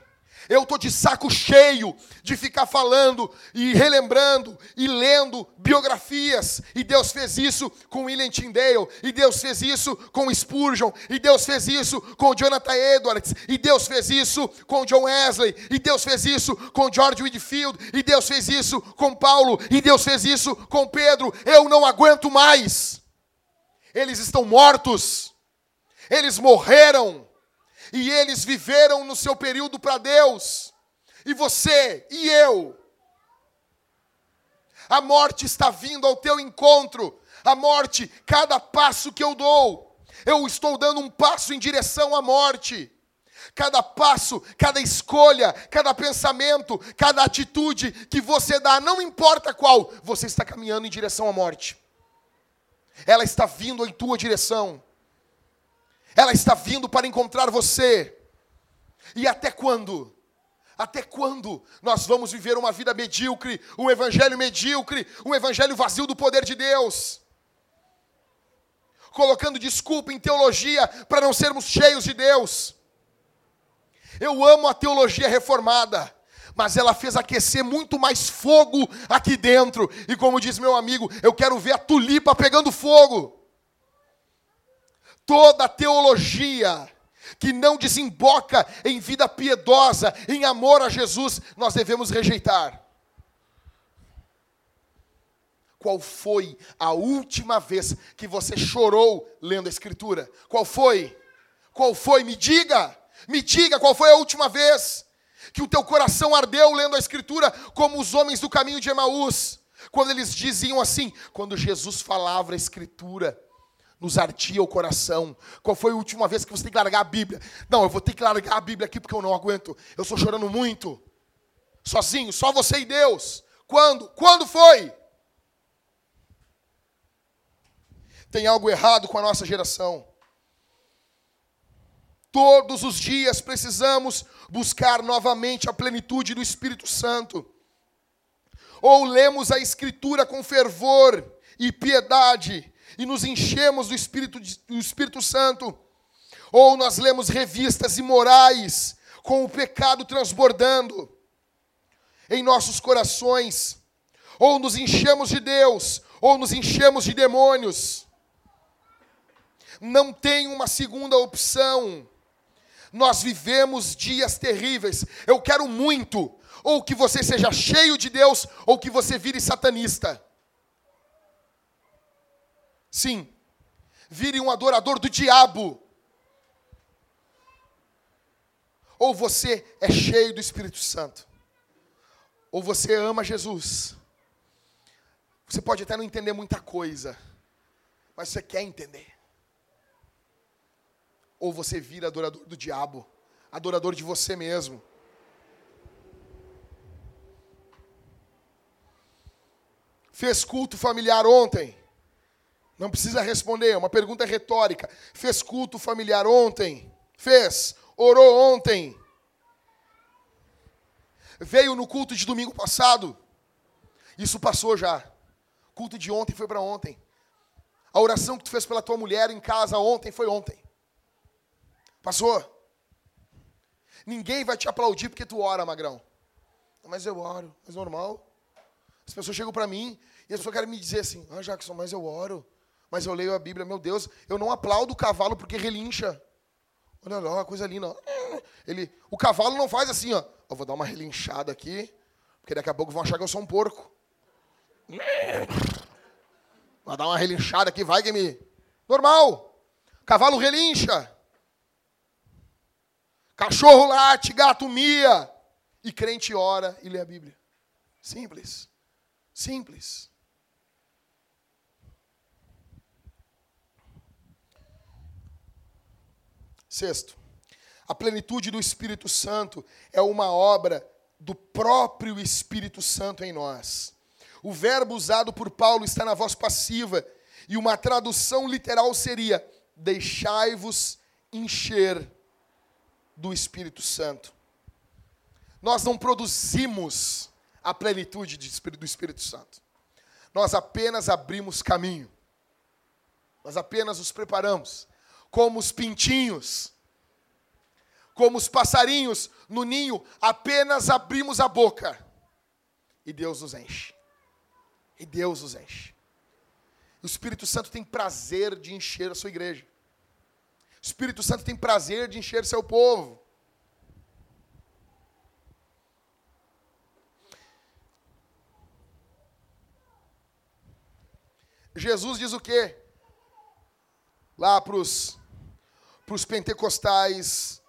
Eu estou de saco cheio de ficar falando e relembrando e lendo biografias. E Deus fez isso com William Tyndale. E Deus fez isso com Spurgeon. E Deus fez isso com Jonathan Edwards. E Deus fez isso com John Wesley. E Deus fez isso com George Whitfield. E Deus fez isso com Paulo. E Deus fez isso com Pedro. Eu não aguento mais. Eles estão mortos. Eles morreram e eles viveram no seu período para Deus. E você e eu. A morte está vindo ao teu encontro. A morte, cada passo que eu dou, eu estou dando um passo em direção à morte. Cada passo, cada escolha, cada pensamento, cada atitude que você dá, não importa qual, você está caminhando em direção à morte. Ela está vindo em tua direção. Ela está vindo para encontrar você. E até quando? Até quando nós vamos viver uma vida medíocre, um evangelho medíocre, um evangelho vazio do poder de Deus? Colocando desculpa em teologia para não sermos cheios de Deus. Eu amo a teologia reformada, mas ela fez aquecer muito mais fogo aqui dentro. E como diz meu amigo, eu quero ver a tulipa pegando fogo. Toda teologia que não desemboca em vida piedosa, em amor a Jesus, nós devemos rejeitar. Qual foi a última vez que você chorou lendo a Escritura? Qual foi? Qual foi? Me diga, me diga qual foi a última vez que o teu coração ardeu lendo a Escritura, como os homens do caminho de Emaús, quando eles diziam assim, quando Jesus falava a Escritura, nos ardia o coração. Qual foi a última vez que você tem que largar a Bíblia? Não, eu vou ter que largar a Bíblia aqui porque eu não aguento. Eu estou chorando muito. Sozinho, só você e Deus. Quando? Quando foi? Tem algo errado com a nossa geração. Todos os dias precisamos buscar novamente a plenitude do Espírito Santo. Ou lemos a Escritura com fervor e piedade, e nos enchemos do Espírito, do Espírito Santo, ou nós lemos revistas imorais com o pecado transbordando em nossos corações, ou nos enchemos de Deus, ou nos enchemos de demônios. Não tem uma segunda opção. Nós vivemos dias terríveis. Eu quero muito, ou que você seja cheio de Deus, ou que você vire satanista. Sim, vire um adorador do diabo. Ou você é cheio do Espírito Santo, ou você ama Jesus. Você pode até não entender muita coisa, mas você quer entender. Ou você vira adorador do diabo, adorador de você mesmo. Fez culto familiar ontem? Não precisa responder, é uma pergunta retórica. Fez culto familiar ontem? Fez. Orou ontem? Veio no culto de domingo passado? Isso passou já. Culto de ontem foi para ontem. A oração que tu fez pela tua mulher em casa ontem foi ontem. Passou. Ninguém vai te aplaudir porque tu ora, magrão. Mas eu oro, mas normal. As pessoas chegam para mim e as pessoas querem me dizer assim: Ah, Jackson, mas eu oro mas eu leio a Bíblia, meu Deus, eu não aplaudo o cavalo porque relincha. Olha lá, uma coisa linda. Ele, o cavalo não faz assim, ó. Eu vou dar uma relinchada aqui, porque daqui a pouco vão achar que eu sou um porco. Vou dar uma relinchada aqui, vai que. Normal. Cavalo relincha. Cachorro late, gato mia. E crente ora e lê a Bíblia. Simples. Simples. Sexto, a plenitude do Espírito Santo é uma obra do próprio Espírito Santo em nós. O verbo usado por Paulo está na voz passiva, e uma tradução literal seria: deixai-vos encher do Espírito Santo. Nós não produzimos a plenitude do Espírito Santo. Nós apenas abrimos caminho. Nós apenas os preparamos como os pintinhos, como os passarinhos no ninho, apenas abrimos a boca e Deus nos enche. E Deus nos enche. O Espírito Santo tem prazer de encher a sua igreja. O Espírito Santo tem prazer de encher seu povo. Jesus diz o quê? Lá para os para os pentecostais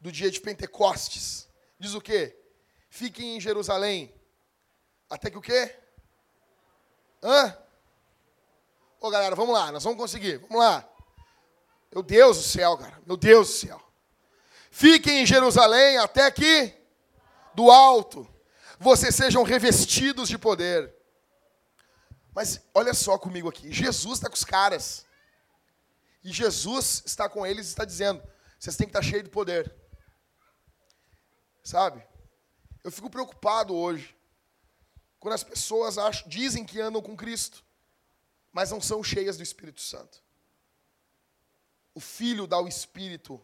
do dia de Pentecostes. Diz o quê? Fiquem em Jerusalém. Até que o quê? Hã? Ô galera, vamos lá, nós vamos conseguir, vamos lá. Meu Deus do céu, cara, meu Deus do céu. Fiquem em Jerusalém até que do alto vocês sejam revestidos de poder. Mas olha só comigo aqui, Jesus está com os caras. E Jesus está com eles e está dizendo: vocês têm que estar cheios de poder. Sabe? Eu fico preocupado hoje quando as pessoas acham, dizem que andam com Cristo, mas não são cheias do Espírito Santo. O Filho dá o Espírito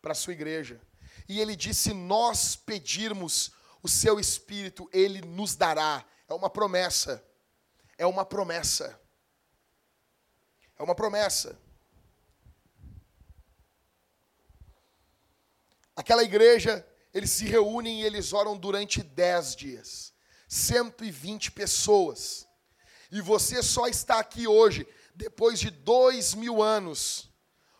para a sua igreja. E ele disse: nós pedirmos o seu Espírito, ele nos dará. É uma promessa. É uma promessa. É uma promessa. Aquela igreja, eles se reúnem e eles oram durante dez dias. 120 pessoas. E você só está aqui hoje, depois de dois mil anos,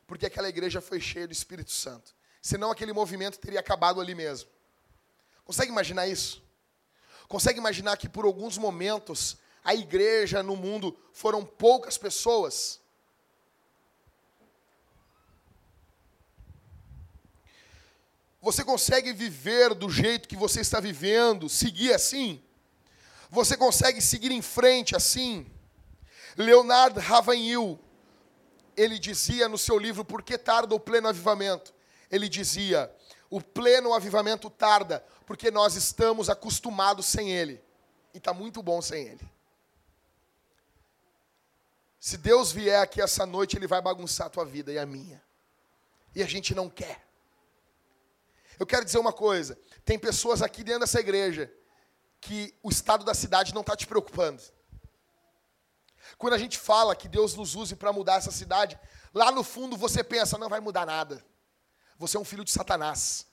porque aquela igreja foi cheia do Espírito Santo. Senão aquele movimento teria acabado ali mesmo. Consegue imaginar isso? Consegue imaginar que por alguns momentos a igreja no mundo foram poucas pessoas? Você consegue viver do jeito que você está vivendo, seguir assim? Você consegue seguir em frente assim? Leonard Ravanhil, ele dizia no seu livro Por que tarda o pleno avivamento? Ele dizia: o pleno avivamento tarda porque nós estamos acostumados sem ele. E está muito bom sem ele. Se Deus vier aqui essa noite, Ele vai bagunçar a tua vida e a minha. E a gente não quer. Eu quero dizer uma coisa: tem pessoas aqui dentro dessa igreja que o estado da cidade não está te preocupando. Quando a gente fala que Deus nos use para mudar essa cidade, lá no fundo você pensa, não vai mudar nada. Você é um filho de Satanás.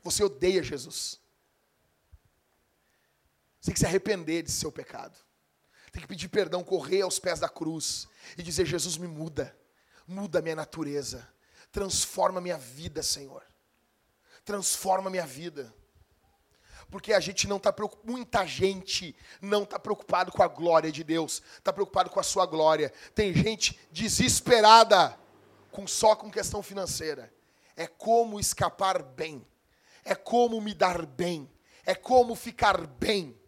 Você odeia Jesus. Você tem que se arrepender de seu pecado. Tem que pedir perdão, correr aos pés da cruz e dizer: Jesus, me muda. Muda minha natureza. Transforma minha vida, Senhor. Transforma minha vida porque a gente não está preocupado, muita gente não está preocupado com a glória de Deus, está preocupado com a sua glória. Tem gente desesperada com só com questão financeira. É como escapar bem, é como me dar bem, é como ficar bem.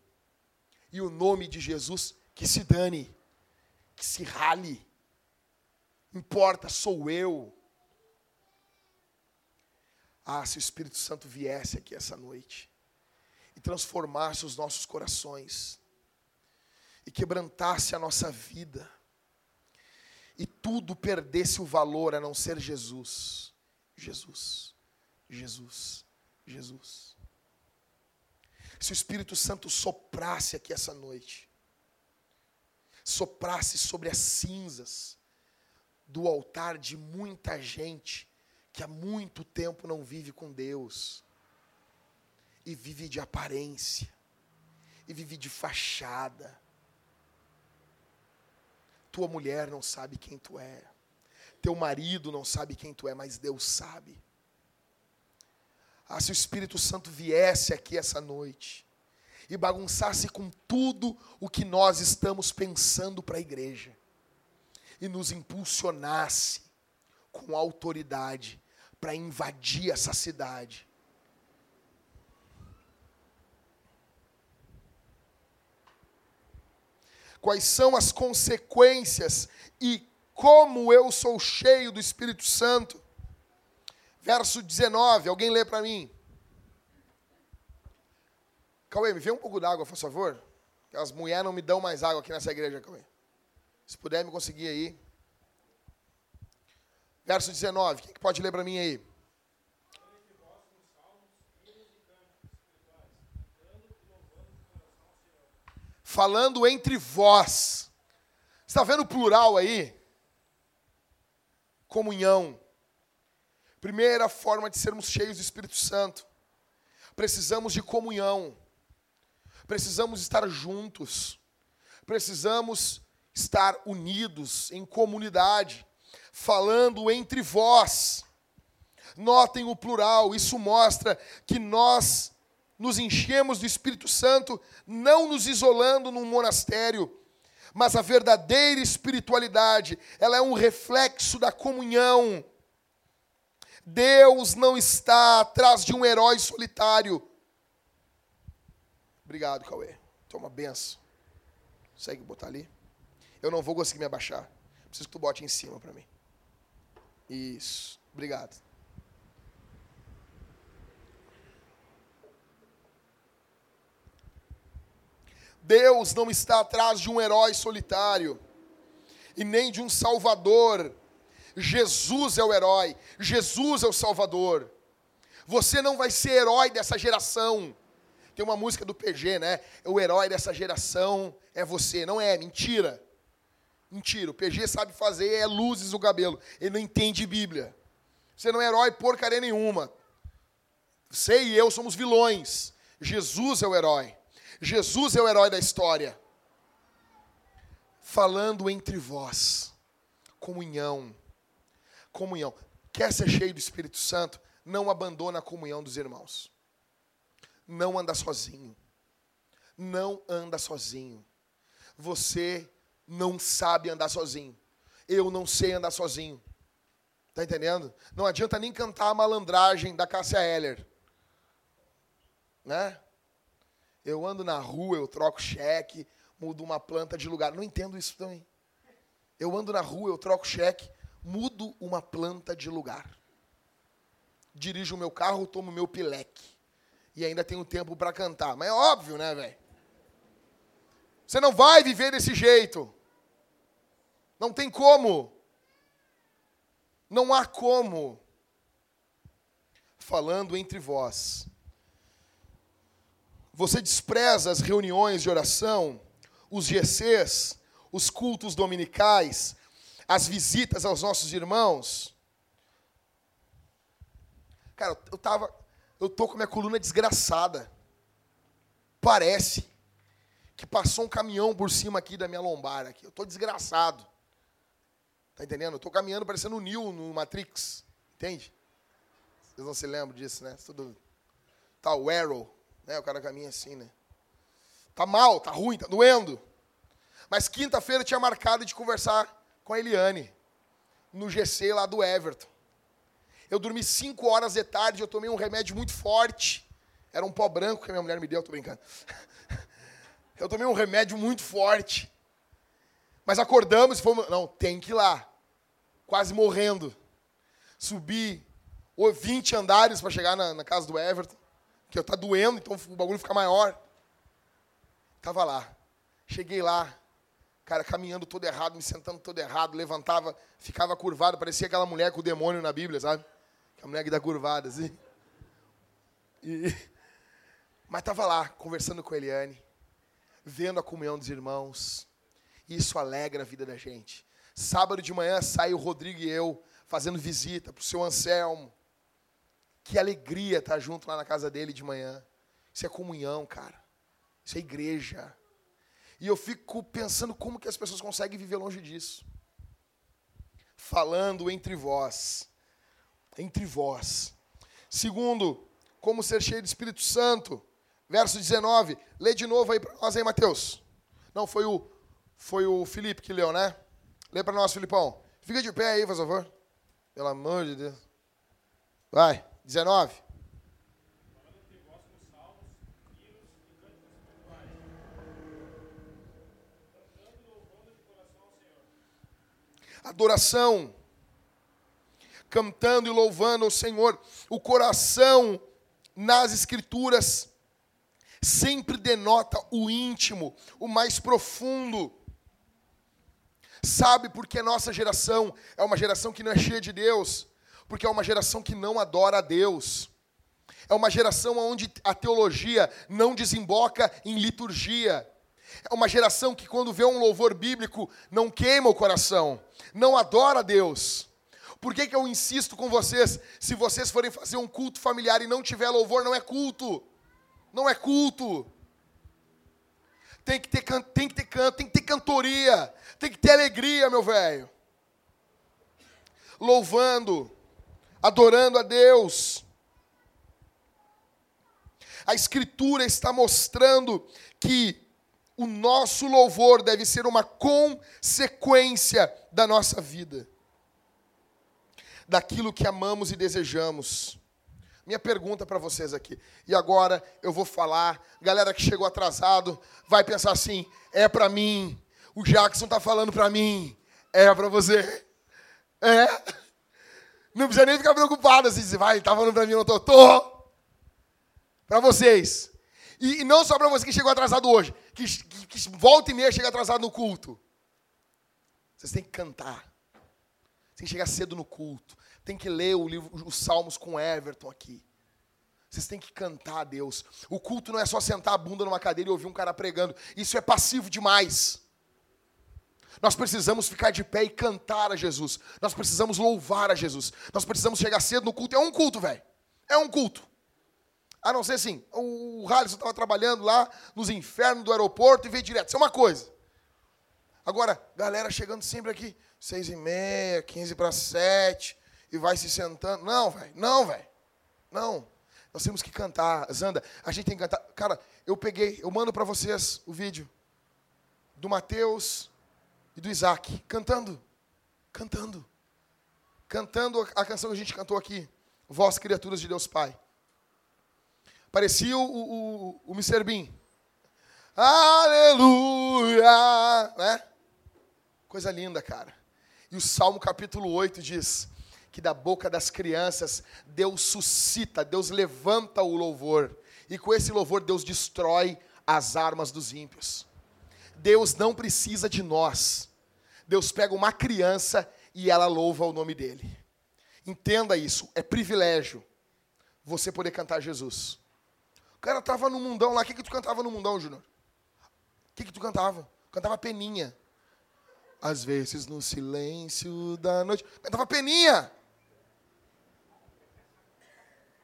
E o nome de Jesus que se dane, que se rale. Importa, sou eu. Ah, se o Espírito Santo viesse aqui essa noite e transformasse os nossos corações, e quebrantasse a nossa vida, e tudo perdesse o valor a não ser Jesus. Jesus, Jesus, Jesus. Se o Espírito Santo soprasse aqui essa noite, soprasse sobre as cinzas do altar de muita gente que há muito tempo não vive com Deus, e vive de aparência, e vive de fachada. Tua mulher não sabe quem tu é, teu marido não sabe quem tu é, mas Deus sabe. Ah, se o Espírito Santo viesse aqui essa noite e bagunçasse com tudo o que nós estamos pensando para a igreja e nos impulsionasse com autoridade para invadir essa cidade quais são as consequências e como eu sou cheio do Espírito Santo. Verso 19, alguém lê para mim. Cauê, me vê um pouco d'água, por favor. As mulheres não me dão mais água aqui nessa igreja, Cauê. Se puder me conseguir aí. Verso 19, quem que pode ler para mim aí? falando entre vós. Está vendo o plural aí? Comunhão. Primeira forma de sermos cheios do Espírito Santo. Precisamos de comunhão. Precisamos estar juntos. Precisamos estar unidos em comunidade, falando entre vós. Notem o plural, isso mostra que nós nos enchemos do Espírito Santo, não nos isolando num monastério, Mas a verdadeira espiritualidade, ela é um reflexo da comunhão. Deus não está atrás de um herói solitário. Obrigado, Cauê. Toma benção. Consegue botar ali? Eu não vou conseguir me abaixar. Preciso que tu bote em cima para mim. Isso. Obrigado. Deus não está atrás de um herói solitário e nem de um salvador. Jesus é o herói, Jesus é o salvador. Você não vai ser herói dessa geração. Tem uma música do PG, né? O herói dessa geração é você. Não é, mentira. Mentira. O PG sabe fazer é luzes no cabelo. Ele não entende Bíblia. Você não é herói porcaria nenhuma. Você e eu somos vilões. Jesus é o herói. Jesus é o herói da história. Falando entre vós. Comunhão. Comunhão. Quer ser cheio do Espírito Santo? Não abandona a comunhão dos irmãos. Não anda sozinho. Não anda sozinho. Você não sabe andar sozinho. Eu não sei andar sozinho. Tá entendendo? Não adianta nem cantar a malandragem da Cássia Heller. Né? Eu ando na rua, eu troco cheque, mudo uma planta de lugar. Não entendo isso também. Eu ando na rua, eu troco cheque, mudo uma planta de lugar. Dirijo o meu carro, tomo o meu pileque. E ainda tenho tempo para cantar. Mas é óbvio, né, velho? Você não vai viver desse jeito. Não tem como. Não há como. Falando entre vós você despreza as reuniões de oração, os GCs, os cultos dominicais, as visitas aos nossos irmãos? Cara, eu tava, eu tô com minha coluna desgraçada. Parece que passou um caminhão por cima aqui da minha lombar aqui. Eu tô desgraçado. Tá entendendo? Eu tô caminhando parecendo o Neo no Matrix. Entende? Vocês não se lembram disso, né? Tudo tá o Arrow. Né? O cara caminha assim, né? Tá mal, tá ruim, tá doendo. Mas quinta-feira tinha marcado de conversar com a Eliane, no GC lá do Everton. Eu dormi 5 horas de tarde, eu tomei um remédio muito forte. Era um pó branco que a minha mulher me deu, tô brincando. [laughs] Eu tomei um remédio muito forte. Mas acordamos e fomos. Não, tem que ir lá. Quase morrendo. Subi 20 andares para chegar na, na, casa do Everton que tá doendo, então o bagulho fica maior. Tava lá. Cheguei lá, cara, caminhando todo errado, me sentando todo errado, levantava, ficava curvado, parecia aquela mulher com o demônio na Bíblia, sabe? A mulher que dá curvada, assim. E... Mas tava lá, conversando com a Eliane, vendo a comunhão dos irmãos. Isso alegra a vida da gente. Sábado de manhã sai o Rodrigo e eu fazendo visita para o seu Anselmo. Que alegria estar junto lá na casa dele de manhã. Isso é comunhão, cara. Isso é igreja. E eu fico pensando como que as pessoas conseguem viver longe disso. Falando entre vós. Entre vós. Segundo, como ser cheio do Espírito Santo. Verso 19. Lê de novo aí para nós aí, Mateus. Não, foi o, foi o Felipe que leu, né? Lê para nós, Filipão. Fica de pé aí, por favor. Pelo amor de Deus. Vai. 19. Adoração, cantando e louvando ao Senhor, o coração nas Escrituras sempre denota o íntimo, o mais profundo. Sabe por que nossa geração é uma geração que não é cheia de Deus? porque é uma geração que não adora a Deus. É uma geração onde a teologia não desemboca em liturgia. É uma geração que, quando vê um louvor bíblico, não queima o coração, não adora a Deus. Por que, que eu insisto com vocês? Se vocês forem fazer um culto familiar e não tiver louvor, não é culto. Não é culto. Tem que ter, tem que ter canto, tem que ter cantoria, tem que ter alegria, meu velho. Louvando adorando a Deus. A Escritura está mostrando que o nosso louvor deve ser uma consequência da nossa vida, daquilo que amamos e desejamos. Minha pergunta para vocês aqui, e agora eu vou falar, galera que chegou atrasado, vai pensar assim: é para mim, o Jackson está falando para mim, é para você, é. Não precisa nem ficar preocupado assim, vai, tá falando para mim, não tô, tô. Para vocês. E, e, não só para você que chegou atrasado hoje, que, que, que volta e meia chega atrasado no culto. Vocês têm que cantar. Tem que chegar cedo no culto. Tem que ler o livro, os Salmos com Everton aqui. Vocês têm que cantar a Deus. O culto não é só sentar a bunda numa cadeira e ouvir um cara pregando. Isso é passivo demais. Nós precisamos ficar de pé e cantar a Jesus. Nós precisamos louvar a Jesus. Nós precisamos chegar cedo no culto. É um culto, velho. É um culto. A não ser assim, o Halisson estava trabalhando lá nos infernos do aeroporto e veio direto. Isso é uma coisa. Agora, galera chegando sempre aqui, seis e meia, quinze para sete, e vai se sentando. Não, velho, não, velho. Não. Nós temos que cantar. Zanda, a gente tem que cantar. Cara, eu peguei, eu mando para vocês o vídeo do Mateus e do Isaac, cantando. Cantando. Cantando a canção que a gente cantou aqui. Vós, criaturas de Deus Pai. Parecia o, o, o, o Mr. Bean. Aleluia! Né? Coisa linda, cara. E o Salmo capítulo 8 diz que da boca das crianças Deus suscita, Deus levanta o louvor. E com esse louvor Deus destrói as armas dos ímpios. Deus não precisa de nós. Deus pega uma criança e ela louva o nome dele. Entenda isso, é privilégio você poder cantar Jesus cara tava no mundão lá. O que, que tu cantava no mundão, Júnior? O que, que tu cantava? Cantava peninha. Às vezes no silêncio da noite. Cantava peninha.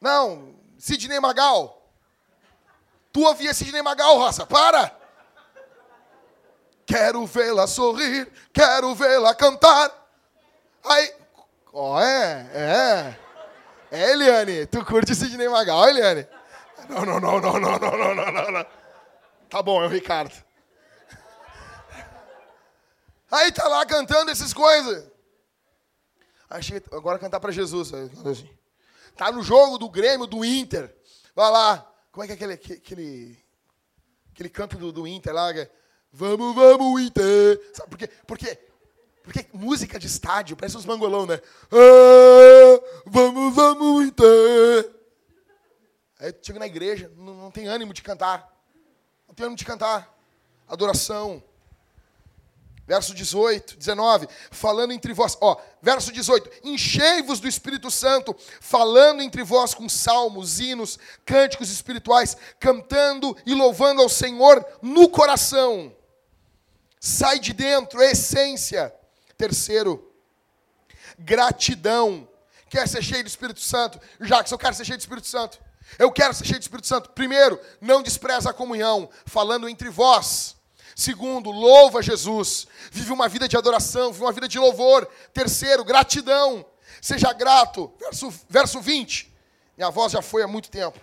Não, Sidney Magal. Tu ouvia Sidney Magal, raça. Para! Quero vê-la sorrir, quero vê-la cantar. Aí, ó, oh, é, é. É, Eliane, tu curte Sidney Magal, Eliane? Não, não, não, não, não, não, não, não, não. Tá bom, é o Ricardo. Aí tá lá cantando essas coisas. Aí chega, agora cantar para Jesus. Assim. Tá no jogo do Grêmio, do Inter. Vai lá. Como é que é aquele, aquele, aquele canto do, do Inter lá? É, vamos, vamos, Inter. Sabe por quê? Porque, porque música de estádio, parece uns mangolão, né? Ah, vamos, vamos, Inter. Aí tu chega na igreja, não, não tem ânimo de cantar. Não tem ânimo de cantar. Adoração. Verso 18, 19, falando entre vós, ó, verso 18, enchei-vos do Espírito Santo, falando entre vós com salmos, hinos, cânticos espirituais, cantando e louvando ao Senhor no coração. Sai de dentro, é essência. Terceiro, gratidão. Quer ser cheio do Espírito Santo? Jacques, eu quero ser cheio do Espírito Santo. Eu quero ser cheio do Espírito Santo. Primeiro, não despreza a comunhão, falando entre vós. Segundo, louva Jesus. Vive uma vida de adoração, vive uma vida de louvor. Terceiro, gratidão. Seja grato. Verso, verso 20. Minha voz já foi há muito tempo.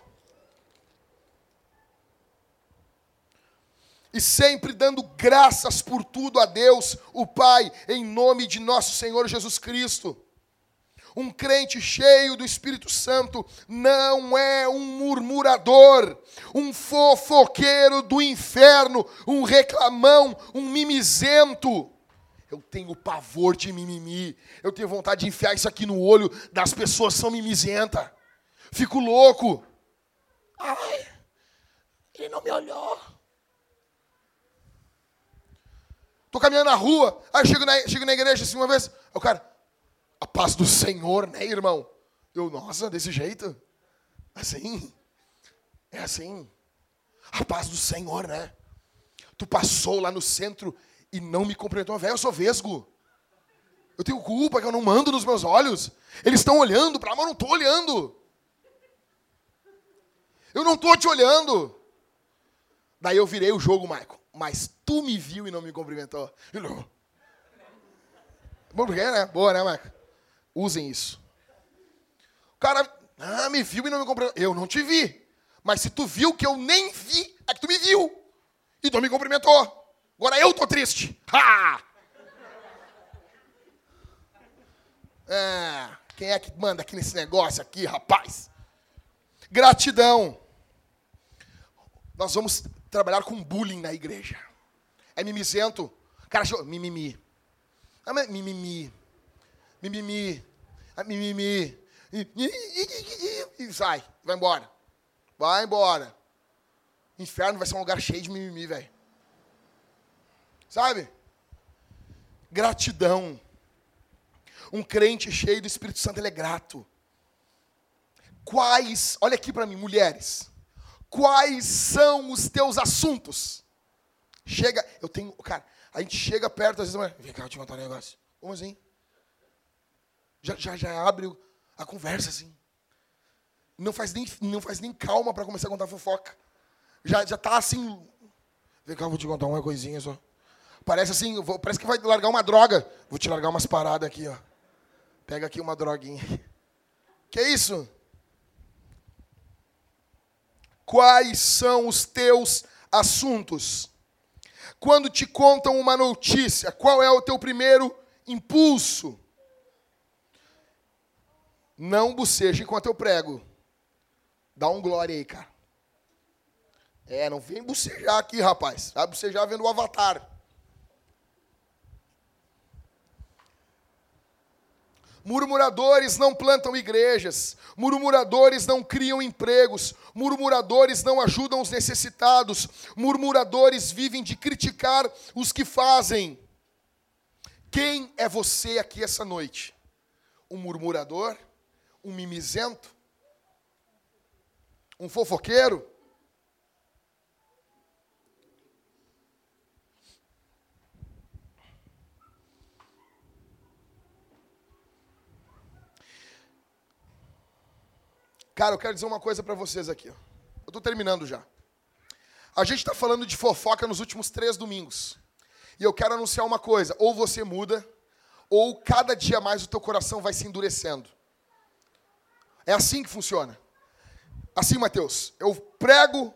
E sempre dando graças por tudo a Deus, o Pai, em nome de nosso Senhor Jesus Cristo um crente cheio do Espírito Santo não é um murmurador, um fofoqueiro do inferno, um reclamão, um mimizento. Eu tenho pavor de mimimi. Eu tenho vontade de enfiar isso aqui no olho das pessoas são mimizentas. Fico louco. Ai, ele não me olhou. Tô caminhando na rua, aí chego na, chego na igreja assim uma vez, o cara, a paz do Senhor, né, irmão? Eu, nossa, desse jeito? Assim? É assim. A paz do Senhor, né? Tu passou lá no centro e não me cumprimentou. Velho, eu sou vesgo. Eu tenho culpa que eu não mando nos meus olhos. Eles estão olhando para mim, eu não estou olhando. Eu não estou te olhando. Daí eu virei o jogo, Michael. Mas tu me viu e não me cumprimentou. Bom, porque, né? Boa, né, Michael? Usem isso. O cara ah, me viu e não me compreendeu. Eu não te vi. Mas se tu viu que eu nem vi, é que tu me viu. E tu me cumprimentou. Agora eu tô triste. Ha! É, quem é que manda aqui nesse negócio aqui, rapaz? Gratidão. Nós vamos trabalhar com bullying na igreja. É mimizento. Cara, mimimi. Ah, mimimi. Mimimi. Mimimi. E sai, vai embora. Vai embora. Inferno vai ser um lugar cheio de mimimi, velho. Sabe? Gratidão. Um crente cheio do Espírito Santo, ele é grato. Quais, olha aqui para mim, mulheres. Quais são os teus assuntos? Chega, eu tenho, cara, a gente chega perto, às vezes, vem cá, eu te contar um negócio. Como assim? Já, já, já abre a conversa assim. Não faz nem, não faz nem calma para começar a contar fofoca. Já, já tá assim. Vem cá, vou te contar uma coisinha só. Parece assim, vou, parece que vai largar uma droga. Vou te largar umas paradas aqui, ó. Pega aqui uma droguinha. [laughs] Que isso? Quais são os teus assuntos? Quando te contam uma notícia, qual é o teu primeiro impulso? Não boceje enquanto eu prego. Dá um glória aí, cara. É, não vem bocejar aqui, rapaz. Vai bocejar vendo o avatar. Murmuradores não plantam igrejas, murmuradores não criam empregos, murmuradores não ajudam os necessitados, murmuradores vivem de criticar os que fazem. Quem é você aqui essa noite? Um murmurador? Um mimizento? Um fofoqueiro? Cara, eu quero dizer uma coisa para vocês aqui. Eu estou terminando já. A gente está falando de fofoca nos últimos três domingos. E eu quero anunciar uma coisa: ou você muda, ou cada dia mais o teu coração vai se endurecendo. É assim que funciona. Assim, Mateus, eu prego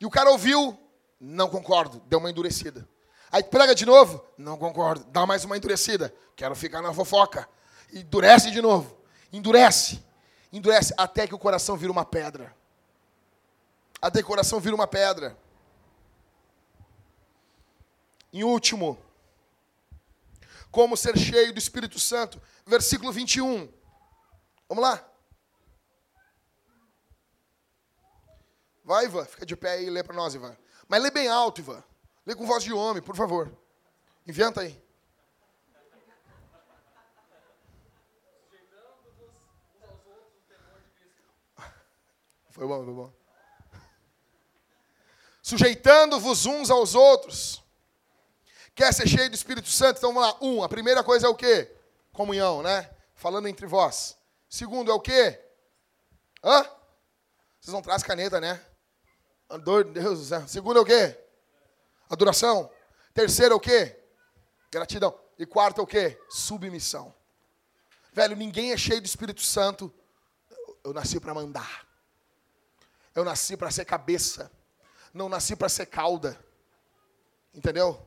e o cara ouviu, não concordo, deu uma endurecida. Aí prega de novo, não concordo, dá mais uma endurecida, quero ficar na fofoca. Endurece de novo, endurece endurece até que o coração vira uma pedra. Até que o coração vira uma pedra. Em último, como ser cheio do Espírito Santo, versículo 21. Vamos lá? Vai, Ivan, fica de pé aí e lê para nós, Ivan. Mas lê bem alto, Ivan. Lê com voz de homem, por favor. Inventa aí. Foi bom, foi bom. Sujeitando-vos uns aos outros. Quer ser cheio do Espírito Santo? Então vamos lá. Um, a primeira coisa é o quê? Comunhão, né? Falando entre vós. Segundo é o quê? Hã? Vocês não trazem caneta, né? Deus do. Segundo é o quê? Adoração. Terceiro é o quê? Gratidão. E quarto é o quê? Submissão. Velho, ninguém é cheio do Espírito Santo. Eu nasci para mandar. Eu nasci para ser cabeça, não nasci para ser cauda. Entendeu?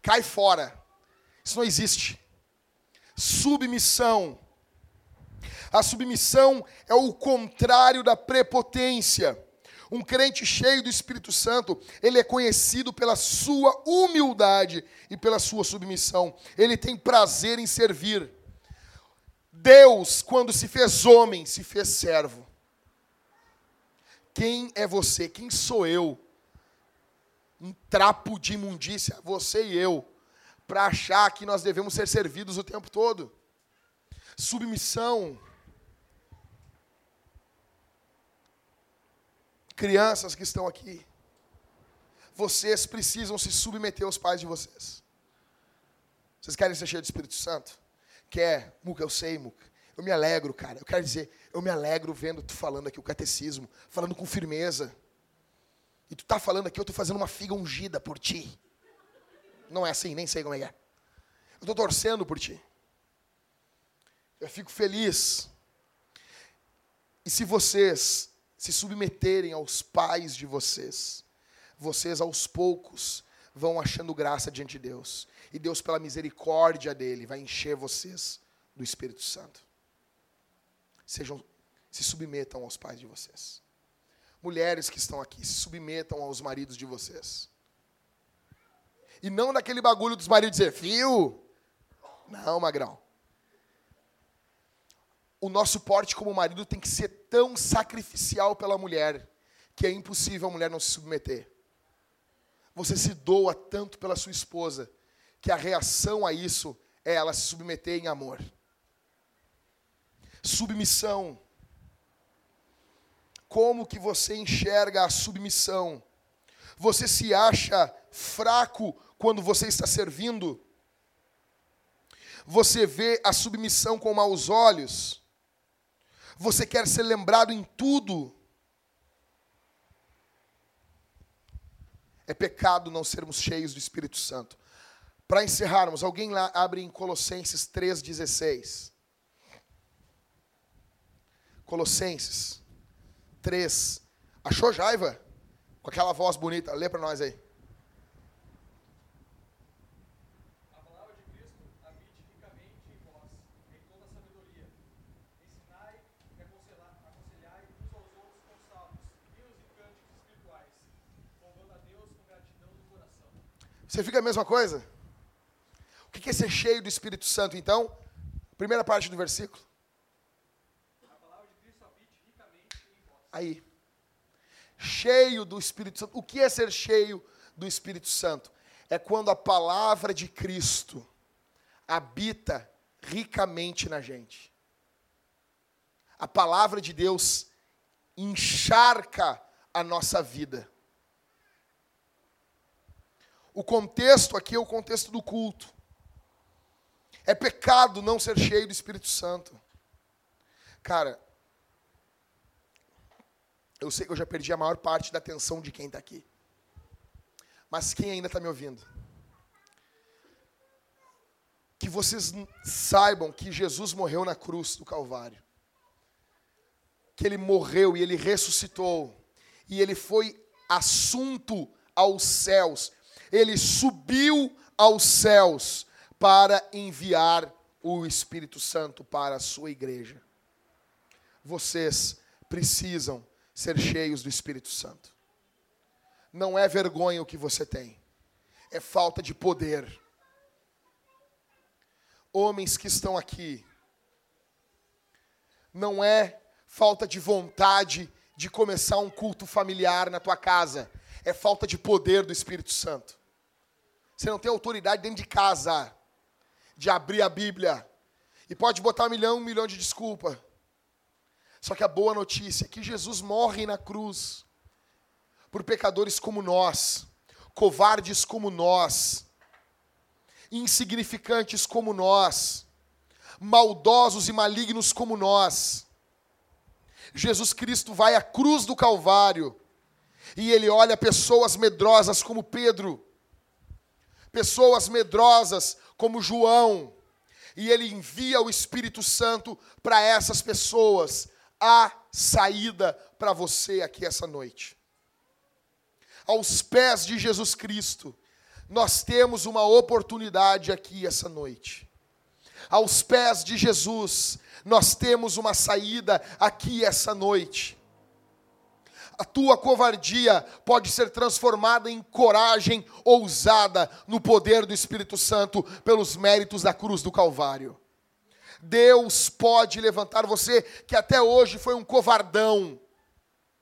Cai fora. Isso não existe. Submissão. A submissão é o contrário da prepotência. Um crente cheio do Espírito Santo, ele é conhecido pela sua humildade e pela sua submissão. Ele tem prazer em servir. Deus, quando se fez homem, se fez servo. Quem é você? Quem sou eu? Um trapo de imundícia, você e eu, para achar que nós devemos ser servidos o tempo todo. Submissão. Crianças que estão aqui, vocês precisam se submeter aos pais de vocês. Vocês querem ser cheios do Espírito Santo? Quer? Muca, eu sei, Muca. Eu me alegro, cara. Eu quero dizer, eu me alegro vendo tu falando aqui o catecismo, falando com firmeza. E tu tá falando aqui, eu tô fazendo uma figa ungida por ti. Não é assim, nem sei como é que é. Eu tô torcendo por ti. Eu fico feliz. E se vocês se submeterem aos pais de vocês, vocês aos poucos vão achando graça diante de Deus. E Deus, pela misericórdia dele, vai encher vocês do Espírito Santo. Sejam, se submetam aos pais de vocês. Mulheres que estão aqui, se submetam aos maridos de vocês. E não daquele bagulho dos maridos dizer, viu? Não, magrão. O nosso porte como marido tem que ser tão sacrificial pela mulher que é impossível a mulher não se submeter. Você se doa tanto pela sua esposa que a reação a isso é ela se submeter em amor. Submissão. Como que você enxerga a submissão? Você se acha fraco quando você está servindo? Você vê a submissão com maus olhos? Você quer ser lembrado em tudo? É pecado não sermos cheios do Espírito Santo. Para encerrarmos, alguém lá abre em Colossenses 3,16. Colossenses 3. Achou Jaiva? Com aquela voz bonita. Lê para nós aí. Você fica a mesma coisa? O que é ser cheio do Espírito Santo, então? Primeira parte do versículo. Aí. Cheio do Espírito Santo. O que é ser cheio do Espírito Santo? É quando a palavra de Cristo habita ricamente na gente. A palavra de Deus encharca a nossa vida. O contexto aqui é o contexto do culto. É pecado não ser cheio do Espírito Santo. Cara, eu sei que eu já perdi a maior parte da atenção de quem está aqui. Mas quem ainda está me ouvindo? Que vocês saibam que Jesus morreu na cruz do Calvário. Que ele morreu e ele ressuscitou. E ele foi assunto aos céus ele subiu aos céus para enviar o Espírito Santo para a sua igreja. Vocês precisam ser cheios do Espírito Santo. Não é vergonha o que você tem, é falta de poder. Homens que estão aqui, não é falta de vontade de começar um culto familiar na tua casa, é falta de poder do Espírito Santo. Você não tem autoridade dentro de casa de abrir a Bíblia. E pode botar um milhão, um milhão de desculpa. Só que a boa notícia é que Jesus morre na cruz por pecadores como nós, covardes como nós, insignificantes como nós, maldosos e malignos como nós. Jesus Cristo vai à cruz do Calvário e ele olha pessoas medrosas como Pedro pessoas medrosas como João, e ele envia o Espírito Santo para essas pessoas. Há saída para você aqui essa noite. Aos pés de Jesus Cristo, nós temos uma oportunidade aqui essa noite. Aos pés de Jesus, nós temos uma saída aqui essa noite a tua covardia pode ser transformada em coragem ousada no poder do Espírito Santo pelos méritos da cruz do Calvário. Deus pode levantar você que até hoje foi um covardão,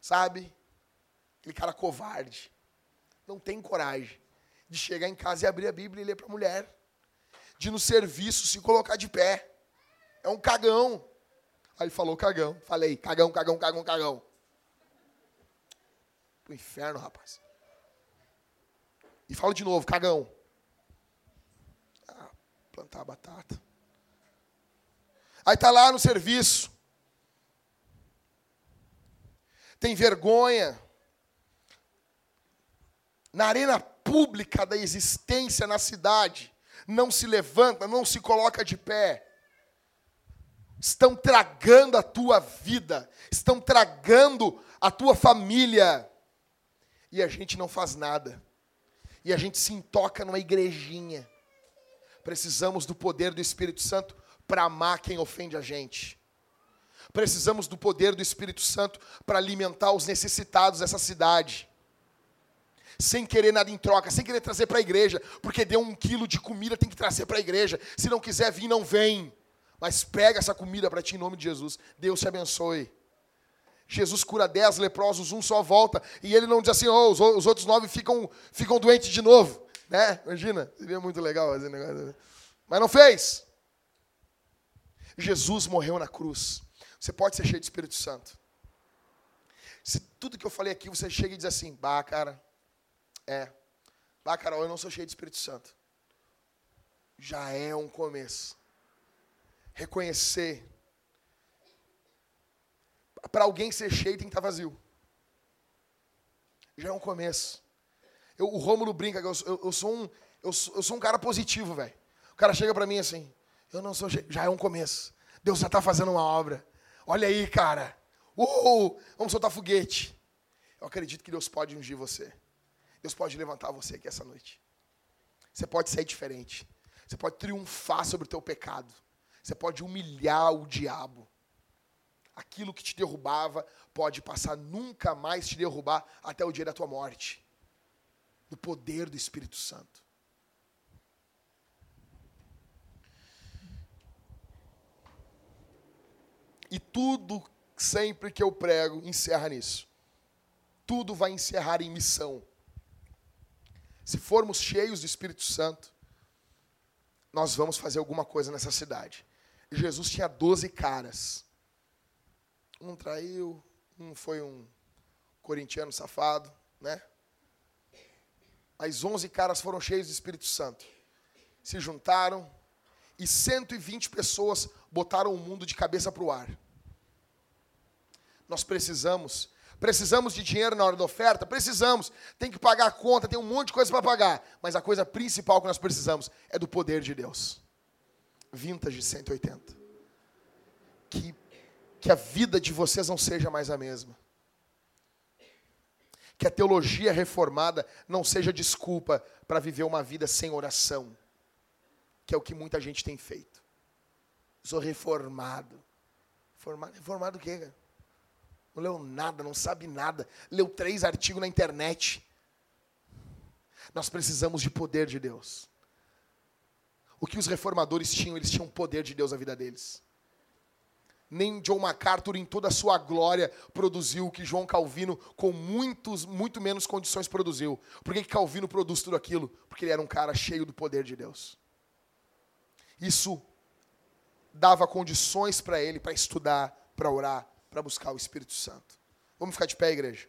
sabe? Aquele cara covarde. Não tem coragem de chegar em casa e abrir a Bíblia e ler para a mulher. De no serviço se colocar de pé. É um cagão. Aí ele falou cagão. Falei, cagão, cagão, cagão, cagão pro inferno, rapaz. E fala de novo, cagão. Ah, plantar batata. Aí tá lá no serviço. Tem vergonha. Na arena pública da existência na cidade, não se levanta, não se coloca de pé. Estão tragando a tua vida, estão tragando a tua família e a gente não faz nada. E a gente se intoca numa igrejinha. Precisamos do poder do Espírito Santo para amar quem ofende a gente. Precisamos do poder do Espírito Santo para alimentar os necessitados dessa cidade. Sem querer nada em troca, sem querer trazer para a igreja, porque deu um quilo de comida, tem que trazer para a igreja. Se não quiser vir, não vem. Mas pega essa comida para ti em nome de Jesus. Deus te abençoe. Jesus cura dez leprosos, um só volta. E ele não diz assim, oh, os, os outros nove ficam, ficam doentes de novo. Né? Imagina, seria muito legal fazer negócio. Mas não fez. Jesus morreu na cruz. Você pode ser cheio de Espírito Santo. Se tudo que eu falei aqui você chega e diz assim, bah, cara, é, bah, Carol, eu não sou cheio de Espírito Santo. Já é um começo. Reconhecer para alguém ser cheio tem que estar tá vazio. Já é um começo. Eu, o Rômulo brinca eu, eu, eu, sou um, eu, sou, eu sou um cara positivo, velho. O cara chega para mim assim, eu não sou cheio, já é um começo. Deus já está fazendo uma obra. Olha aí, cara. Uhul, vamos soltar foguete. Eu acredito que Deus pode ungir você. Deus pode levantar você aqui essa noite. Você pode ser diferente. Você pode triunfar sobre o teu pecado. Você pode humilhar o diabo aquilo que te derrubava pode passar nunca mais te derrubar até o dia da tua morte. No poder do Espírito Santo. E tudo sempre que eu prego encerra nisso. Tudo vai encerrar em missão. Se formos cheios do Espírito Santo, nós vamos fazer alguma coisa nessa cidade. Jesus tinha doze caras um traiu, um foi um corintiano safado, né? As onze caras foram cheios do Espírito Santo. Se juntaram e 120 pessoas botaram o mundo de cabeça para o ar. Nós precisamos Precisamos de dinheiro na hora da oferta? Precisamos. Tem que pagar a conta, tem um monte de coisa para pagar. Mas a coisa principal que nós precisamos é do poder de Deus. Vintage 180. Que que a vida de vocês não seja mais a mesma. Que a teologia reformada não seja desculpa para viver uma vida sem oração, que é o que muita gente tem feito. Sou reformado. Reformado, reformado o quê, cara? Não leu nada, não sabe nada. Leu três artigos na internet. Nós precisamos de poder de Deus. O que os reformadores tinham, eles tinham poder de Deus na vida deles nem John MacArthur, em toda a sua glória, produziu o que João Calvino, com muitos, muito menos condições, produziu. Por que Calvino produz tudo aquilo? Porque ele era um cara cheio do poder de Deus. Isso dava condições para ele para estudar, para orar, para buscar o Espírito Santo. Vamos ficar de pé, igreja?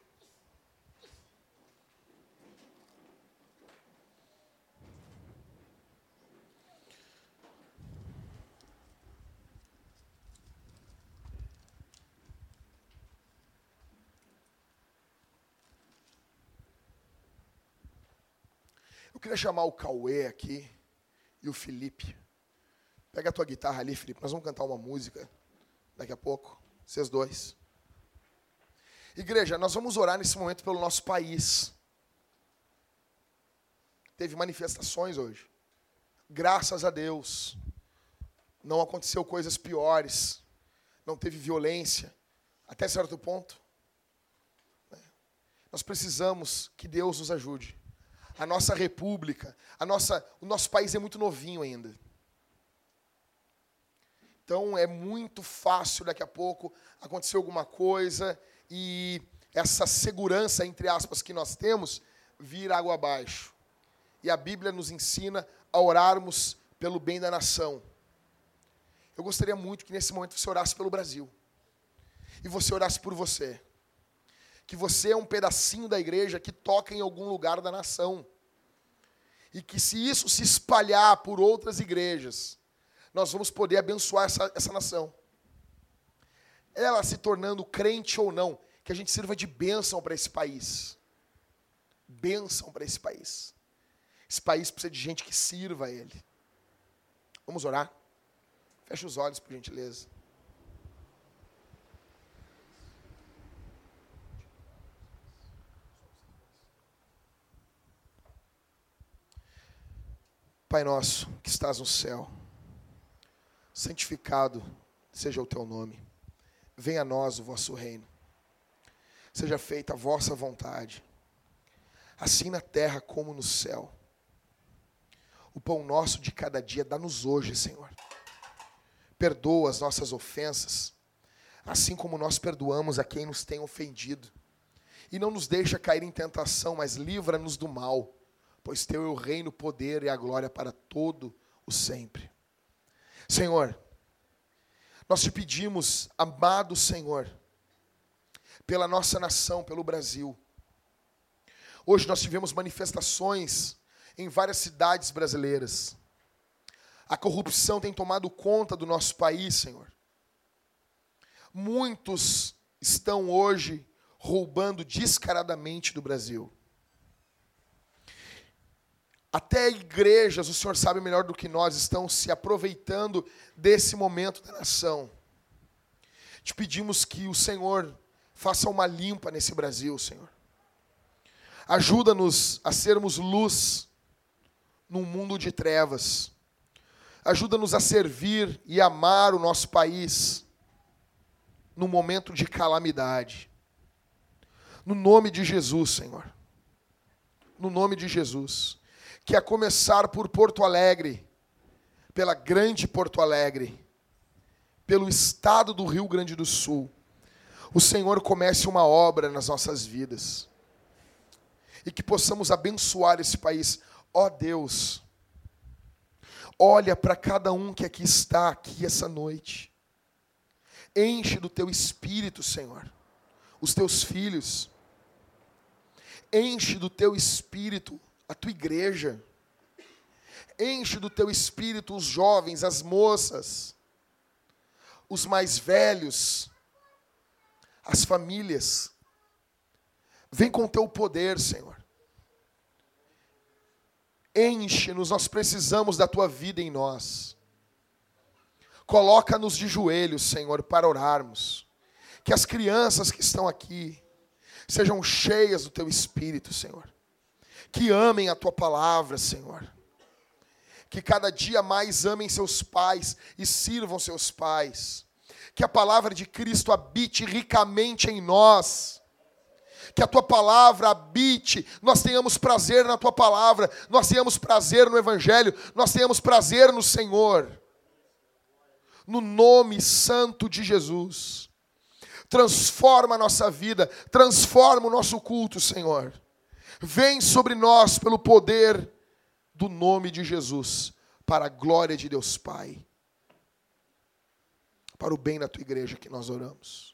Queria chamar o Cauê aqui e o Felipe. Pega a tua guitarra ali, Felipe. Nós vamos cantar uma música daqui a pouco. Vocês dois. Igreja, nós vamos orar nesse momento pelo nosso país. Teve manifestações hoje. Graças a Deus. Não aconteceu coisas piores. Não teve violência. Até certo ponto. Nós precisamos que Deus nos ajude a nossa república, a nossa, o nosso país é muito novinho ainda. Então é muito fácil daqui a pouco acontecer alguma coisa e essa segurança, entre aspas, que nós temos, vir água abaixo. E a Bíblia nos ensina a orarmos pelo bem da nação. Eu gostaria muito que nesse momento você orasse pelo Brasil. E você orasse por você que você é um pedacinho da igreja que toca em algum lugar da nação. E que se isso se espalhar por outras igrejas, nós vamos poder abençoar essa, essa nação. Ela se tornando crente ou não, que a gente sirva de bênção para esse país. Bênção para esse país. Esse país precisa de gente que sirva a ele. Vamos orar? Feche os olhos, por gentileza. Pai nosso que estás no céu, santificado seja o teu nome. Venha a nós o vosso reino. Seja feita a vossa vontade, assim na terra como no céu. O pão nosso de cada dia dá-nos hoje, Senhor. Perdoa as nossas ofensas, assim como nós perdoamos a quem nos tem ofendido. E não nos deixa cair em tentação, mas livra-nos do mal, pois teu é o reino, o poder e a glória para todo o sempre. Senhor, nós te pedimos, amado Senhor, pela nossa nação, pelo Brasil. Hoje nós tivemos manifestações em várias cidades brasileiras. A corrupção tem tomado conta do nosso país, Senhor. Muitos estão hoje roubando descaradamente do Brasil. Até igrejas, o Senhor sabe melhor do que nós, estão se aproveitando desse momento da nação. Te pedimos que o Senhor faça uma limpa nesse Brasil, Senhor. Ajuda-nos a sermos luz num mundo de trevas. Ajuda-nos a servir e amar o nosso país no momento de calamidade. No nome de Jesus, Senhor. No nome de Jesus. Que a começar por Porto Alegre, pela grande Porto Alegre, pelo estado do Rio Grande do Sul, o Senhor comece uma obra nas nossas vidas. E que possamos abençoar esse país. Ó oh Deus, olha para cada um que aqui está, aqui essa noite. Enche do teu espírito, Senhor, os teus filhos. Enche do teu espírito a tua igreja. Enche do teu espírito os jovens, as moças, os mais velhos, as famílias. Vem com teu poder, Senhor. Enche-nos, nós precisamos da tua vida em nós. Coloca-nos de joelhos, Senhor, para orarmos. Que as crianças que estão aqui sejam cheias do teu espírito, Senhor. Que amem a tua palavra, Senhor. Que cada dia mais amem seus pais e sirvam seus pais. Que a palavra de Cristo habite ricamente em nós que a tua palavra habite, nós tenhamos prazer na tua palavra, nós tenhamos prazer no Evangelho, nós tenhamos prazer no Senhor. No nome santo de Jesus. Transforma a nossa vida, transforma o nosso culto, Senhor vem sobre nós pelo poder do nome de Jesus, para a glória de Deus Pai, para o bem da tua igreja que nós oramos.